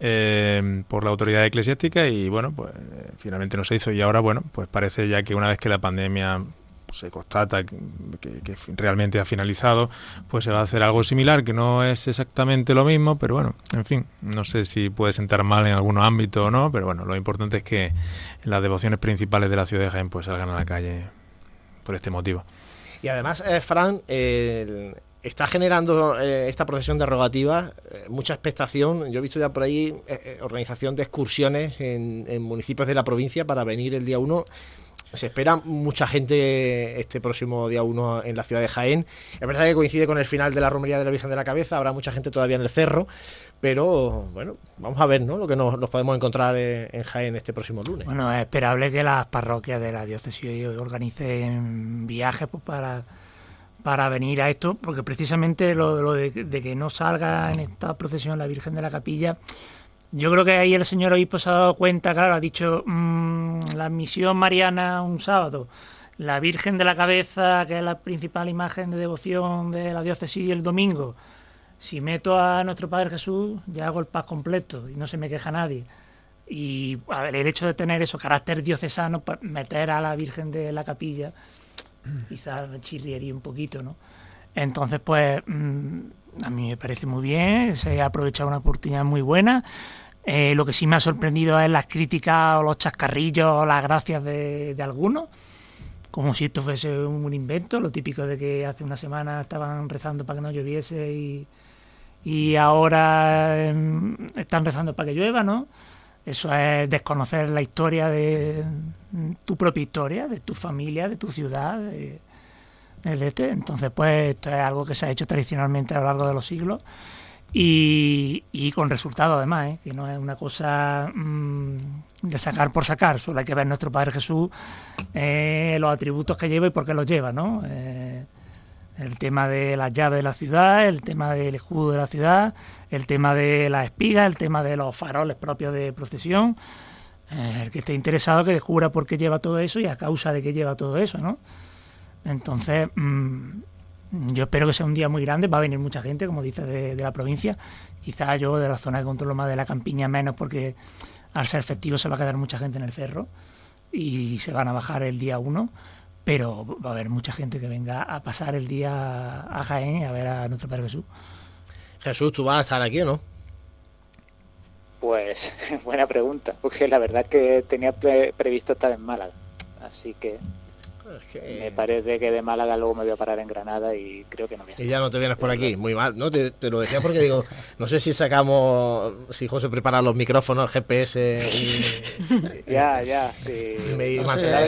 eh, por la autoridad eclesiástica y bueno, pues finalmente no se hizo y ahora bueno, pues parece ya que una vez que la pandemia se constata que, realmente ha finalizado, pues se va a hacer algo similar, que no es exactamente lo mismo, pero bueno, en fin, no sé si puede sentar mal en algún ámbito o no, pero bueno, lo importante es que las devociones principales de la ciudad de Jaén pues salgan a la calle por este motivo.
Y además, eh, Fran, el, está generando eh, esta procesión derogativa eh, mucha expectación. Yo he visto ya por ahí eh, organización de excursiones en, municipios de la provincia para venir el día 1. Se espera mucha gente este próximo día 1 en la ciudad de Jaén. Es verdad que coincide con el final de la romería de la Virgen de la Cabeza, habrá mucha gente todavía en el cerro, pero bueno, vamos a ver ¿no? lo que nos, podemos encontrar en, Jaén este próximo lunes.
Bueno, es esperable que las parroquias de la diócesis organicen viajes pues, para para venir a esto, porque precisamente lo, de, que no salga en esta procesión la Virgen de la Capilla, yo creo que ahí el señor obispo se ha dado cuenta, claro, ha dicho mmm, la misión mariana un sábado, la Virgen de la Cabeza, que es la principal imagen de devoción de la diócesis el domingo, si meto a nuestro Padre Jesús, ya hago el paz completo y no se me queja nadie. Y el hecho de tener eso, carácter diocesano, pues, meter a la Virgen de la Capilla, quizás chirriaría un poquito, ¿no? Entonces, pues mm, a mí me parece muy bien, se ha aprovechado una oportunidad muy buena. Eh, lo que sí me ha sorprendido es las críticas o los chascarrillos o las gracias de, algunos, como si esto fuese un, invento, lo típico de que hace una semana estaban rezando para que no lloviese y, ahora em, están rezando para que llueva, ¿no? Eso es desconocer la historia de tu propia historia, de tu familia, de tu ciudad. De, este. Entonces, pues esto es algo que se ha hecho tradicionalmente a lo largo de los siglos y, con resultado además, ¿eh? que no es una cosa mm, de sacar por sacar. Solo hay que ver nuestro Padre Jesús, eh, los atributos que lleva y por qué los lleva, ¿no? Eh, el tema de las llaves de la ciudad, el tema del escudo de la ciudad, el tema de las espigas, el tema de los faroles propios de procesión. Eh, el que esté interesado que descubra por qué lleva todo eso y a causa de qué lleva todo eso, ¿no? Entonces, mm, yo espero que sea un día muy grande, va a venir mucha gente, como dice, de, la provincia. Quizá yo de la zona de control más de la campiña menos, porque al ser efectivo se va a quedar mucha gente en el cerro y se van a bajar el día uno pero va a haber mucha gente que venga a pasar el día a Jaén y a ver a nuestro Padre Jesús.
Jesús, ¿tú vas a estar aquí o no?
Pues [LAUGHS] buena pregunta, porque la verdad es que tenía previsto estar en Málaga, así que, me parece que de Málaga luego me voy a parar en Granada y creo que no voy a estar.
Y ya no te vienes por aquí, muy mal, ¿no? Te, lo decía porque digo, no sé si sacamos, si José prepara los micrófonos, el GPS
y... [LAUGHS] ya, ya, sí.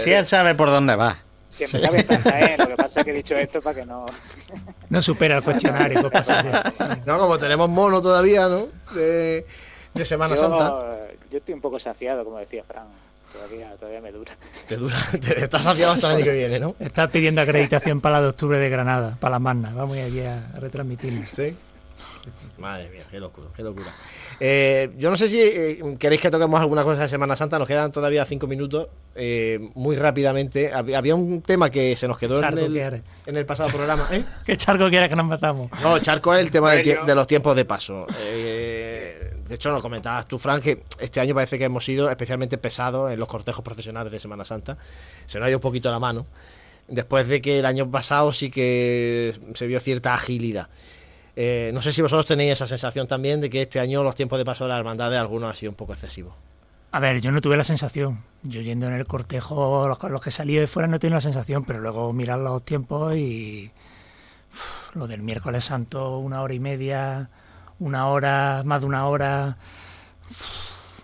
si él sabe por dónde va.
Siempre la ventaja, ¿eh? Lo que pasa es que he dicho esto para que no. [LAUGHS]
No supera el cuestionario, pues
No, como tenemos mono todavía, ¿no? De, Semana Santa.
Yo estoy un poco saciado, como decía Fran. Todavía, todavía me dura.
Te dura, [LAUGHS] te, estás saciado hasta el año que viene, ¿no?
Estás pidiendo acreditación para la de octubre de Granada, para la magna. Vamos allí a, a retransmitirlo.
Sí. Madre mía, qué locura, qué locura. Eh, yo no sé si eh, queréis que toquemos alguna cosa de Semana Santa, nos quedan todavía cinco minutos. Eh, muy rápidamente, había un tema que se nos quedó en el, pasado programa. [LAUGHS]
¿Qué charco quiere que nos matamos?
No, charco es el tema de los tiempos de paso. De hecho, lo comentabas tú, Frank, que este año parece que hemos sido especialmente pesados en los cortejos profesionales de Semana Santa. Se nos ha ido un poquito la mano. Después de que el año pasado sí que se vio cierta agilidad. Eh, no sé si vosotros tenéis esa sensación también de que este año los tiempos de paso de la hermandad de algunos ha sido un poco excesivo.
A ver, yo no tuve la sensación. Yo yendo en el cortejo, los, los que salí de fuera no tenía la sensación, pero luego mirar los tiempos y lo del miércoles santo, una hora y media, una hora, más de una hora.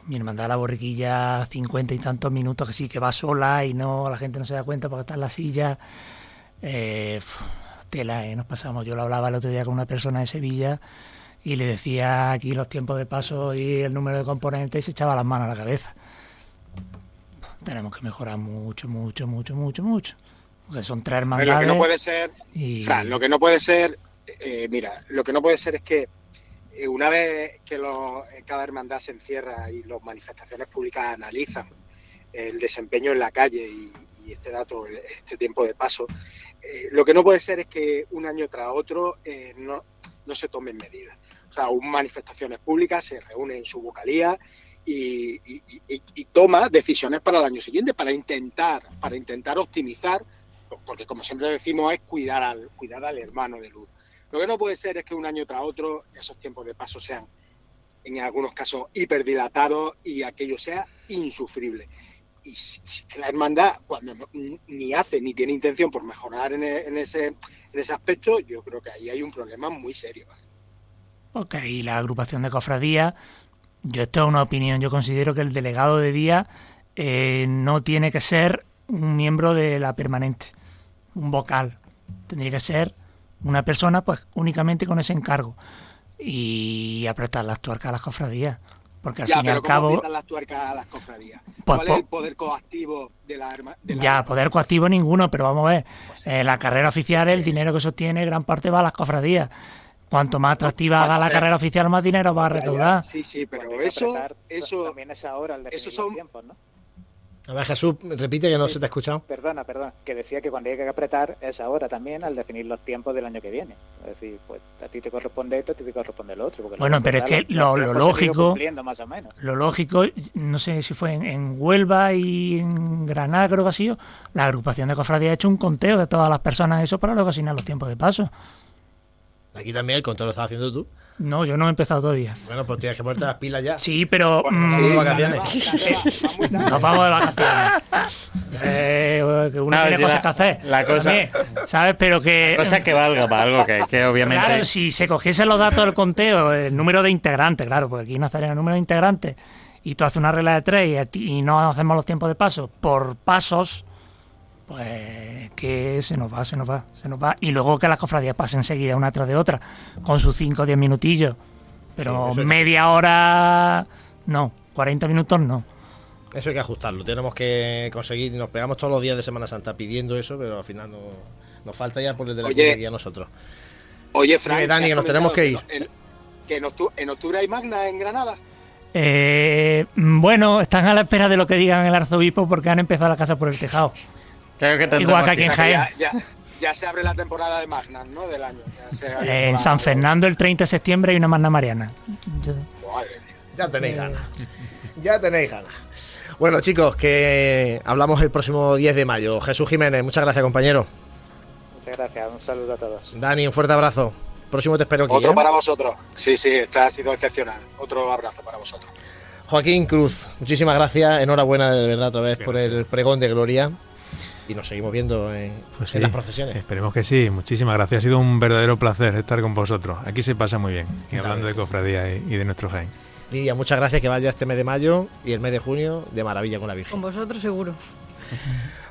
Mi hermandad la borriquilla, cincuenta y tantos minutos que sí, que va sola y no, la gente no se da cuenta porque está en la silla. Eh, tela, eh, nos pasamos. Yo lo hablaba el otro día con una persona de Sevilla y le decía aquí los tiempos de paso y el número de componentes y se echaba las manos a la cabeza. Tenemos que mejorar mucho, mucho, mucho, mucho, mucho. Porque son tres hermandades.
Lo que no puede ser,
y-
Fran, lo que no puede ser, eh, mira, lo que no puede ser es que eh, una vez que los- eh, cada hermandad se encierra y las manifestaciones públicas analizan el desempeño en la calle y, y este dato, este tiempo de paso, eh, lo que no puede ser es que un año tras otro eh, no, no se tomen medidas. O sea, un manifestaciones públicas se reúne en su vocalía y toma decisiones para el año siguiente para intentar, para intentar optimizar, porque como siempre decimos es cuidar al, cuidar al hermano de luz. Lo que no puede ser es que un año tras otro esos tiempos de paso sean en algunos casos hiperdilatados y aquello sea insufrible. Y si, la hermandad, cuando no- ni hace ni tiene intención por mejorar en, e- en ese, en ese aspecto, yo creo que ahí hay un problema muy serio.
Ok, y la agrupación de cofradías, yo esto es una opinión, yo considero que el delegado de día eh, no tiene que ser un miembro de la permanente, un vocal, tendría que ser una persona pues únicamente con ese encargo y apretar las tuercas a las cofradías, porque al
ya,
fin y al
¿cómo
cabo...
las tuercas a las cofradías?
Pues,
¿Cuál es
po-
el poder coactivo de la hermandad?
Ya, poder coactivo ninguno, pero vamos a ver, eh, la carrera oficial, el dinero que sostiene, gran parte va a las cofradías. Cuanto más atractiva haga la
ser-
carrera oficial, más dinero va a recaudar.
Sí, sí, pero eso,
apretar,
eso,
también es ahora el definir
esos
los
son-
tiempos, ¿no?
A ver, Jesús, repite que no
Sí.
se te ha escuchado.
Perdona, perdona, que decía que cuando hay que apretar es ahora también al definir los tiempos del año que viene. Es decir, pues a ti te corresponde esto, a ti te corresponde lo otro. porque
Bueno, pero es que lo- lo
seguido
lógico-
cumpliendo más o menos.
Lo lógico, no sé si fue en, en Huelva y en Granada, creo que ha sido, la agrupación de cofradías ha hecho un conteo de todas las personas, eso para luego asignar los tiempos de paso.
Aquí también el control lo estás haciendo tú.
No, yo no he empezado todavía.
Bueno, pues tienes que ponerte las pilas ya.
Sí, pero mm,
sí, de vacaciones.
nos vamos de vacaciones. Eh, que uno
No,
tiene cosas que hacer.
la cosa-
también, ¿Sabes? Pero que...
Cosa que valga para algo que, que obviamente.
Claro, si se cogiesen los datos del conteo, el número de integrantes, claro, porque aquí Nazareno el número de integrantes, y tú haces una regla de tres y, y no hacemos los tiempos de paso por pasos, pues que se nos va, se nos va, se nos va. Y luego que las cofradías pasen enseguida una tras de otra, con sus 5 o 10 minutillos. Pero
Sí,
media hora, no, 40 minutos no.
Eso hay que ajustarlo. Tenemos que conseguir. Nos pegamos todos los días de Semana Santa pidiendo eso, pero al final no, nos falta ya por el de la
Oye.
nosotros.
Oye, Frank,
Dime, Dani,
¿te
que nos tenemos que ir.
Que, en- que en, octu- en octubre hay Magna en Granada.
Eh, bueno, están a la espera de lo que digan el arzobispo porque han empezado la casa por el tejado.
Creo que
Igual que aquí en Jaén.
ya, ya- ya se abre la temporada de Magna, ¿no? Del año.
Eh, en San Fernando el 30 de septiembre hay una magna mariana. Yo-
Madre mía.
Ya tenéis ganas. Ya tenéis ganas. Bueno, chicos, que hablamos el próximo 10 de mayo. Jesús Jiménez, muchas gracias, compañero.
Muchas gracias, un saludo a todos.
Dani, un fuerte abrazo. Próximo te espero aquí.
Otro
¿eh?
para vosotros. Sí, sí, esta ha sido excepcional. Otro abrazo para vosotros.
Joaquín Cruz, muchísimas gracias. Enhorabuena, de verdad, otra vez por el pregón de Gloria. Y nos seguimos viendo en,
Pues
en las procesiones.
Esperemos que sí. Muchísimas gracias. Ha sido un verdadero placer estar con vosotros. Aquí se pasa muy bien. Y hablando de cofradía y, y de nuestro Jaén.
Lidia, muchas gracias que vaya este mes de mayo y el mes de junio de maravilla con la Virgen.
Con vosotros seguro.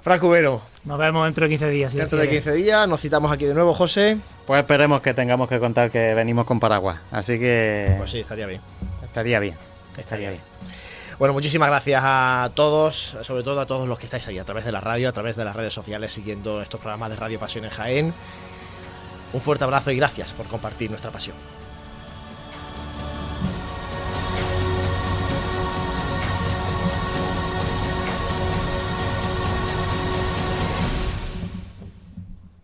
Franco Ubero,
Nos vemos dentro de 15 días. si
dentro de
quiere.
15 días nos citamos aquí de nuevo, José.
Pues esperemos que tengamos que contar que venimos con paraguas. Así que
Pues sí, estaría bien.
estaría bien.
Estaría bien. Bueno, muchísimas gracias a todos, sobre todo a todos los que estáis ahí a través de la radio, a través de las redes sociales, siguiendo estos programas de Radio Pasión en Jaén. Un fuerte abrazo y gracias por compartir nuestra pasión.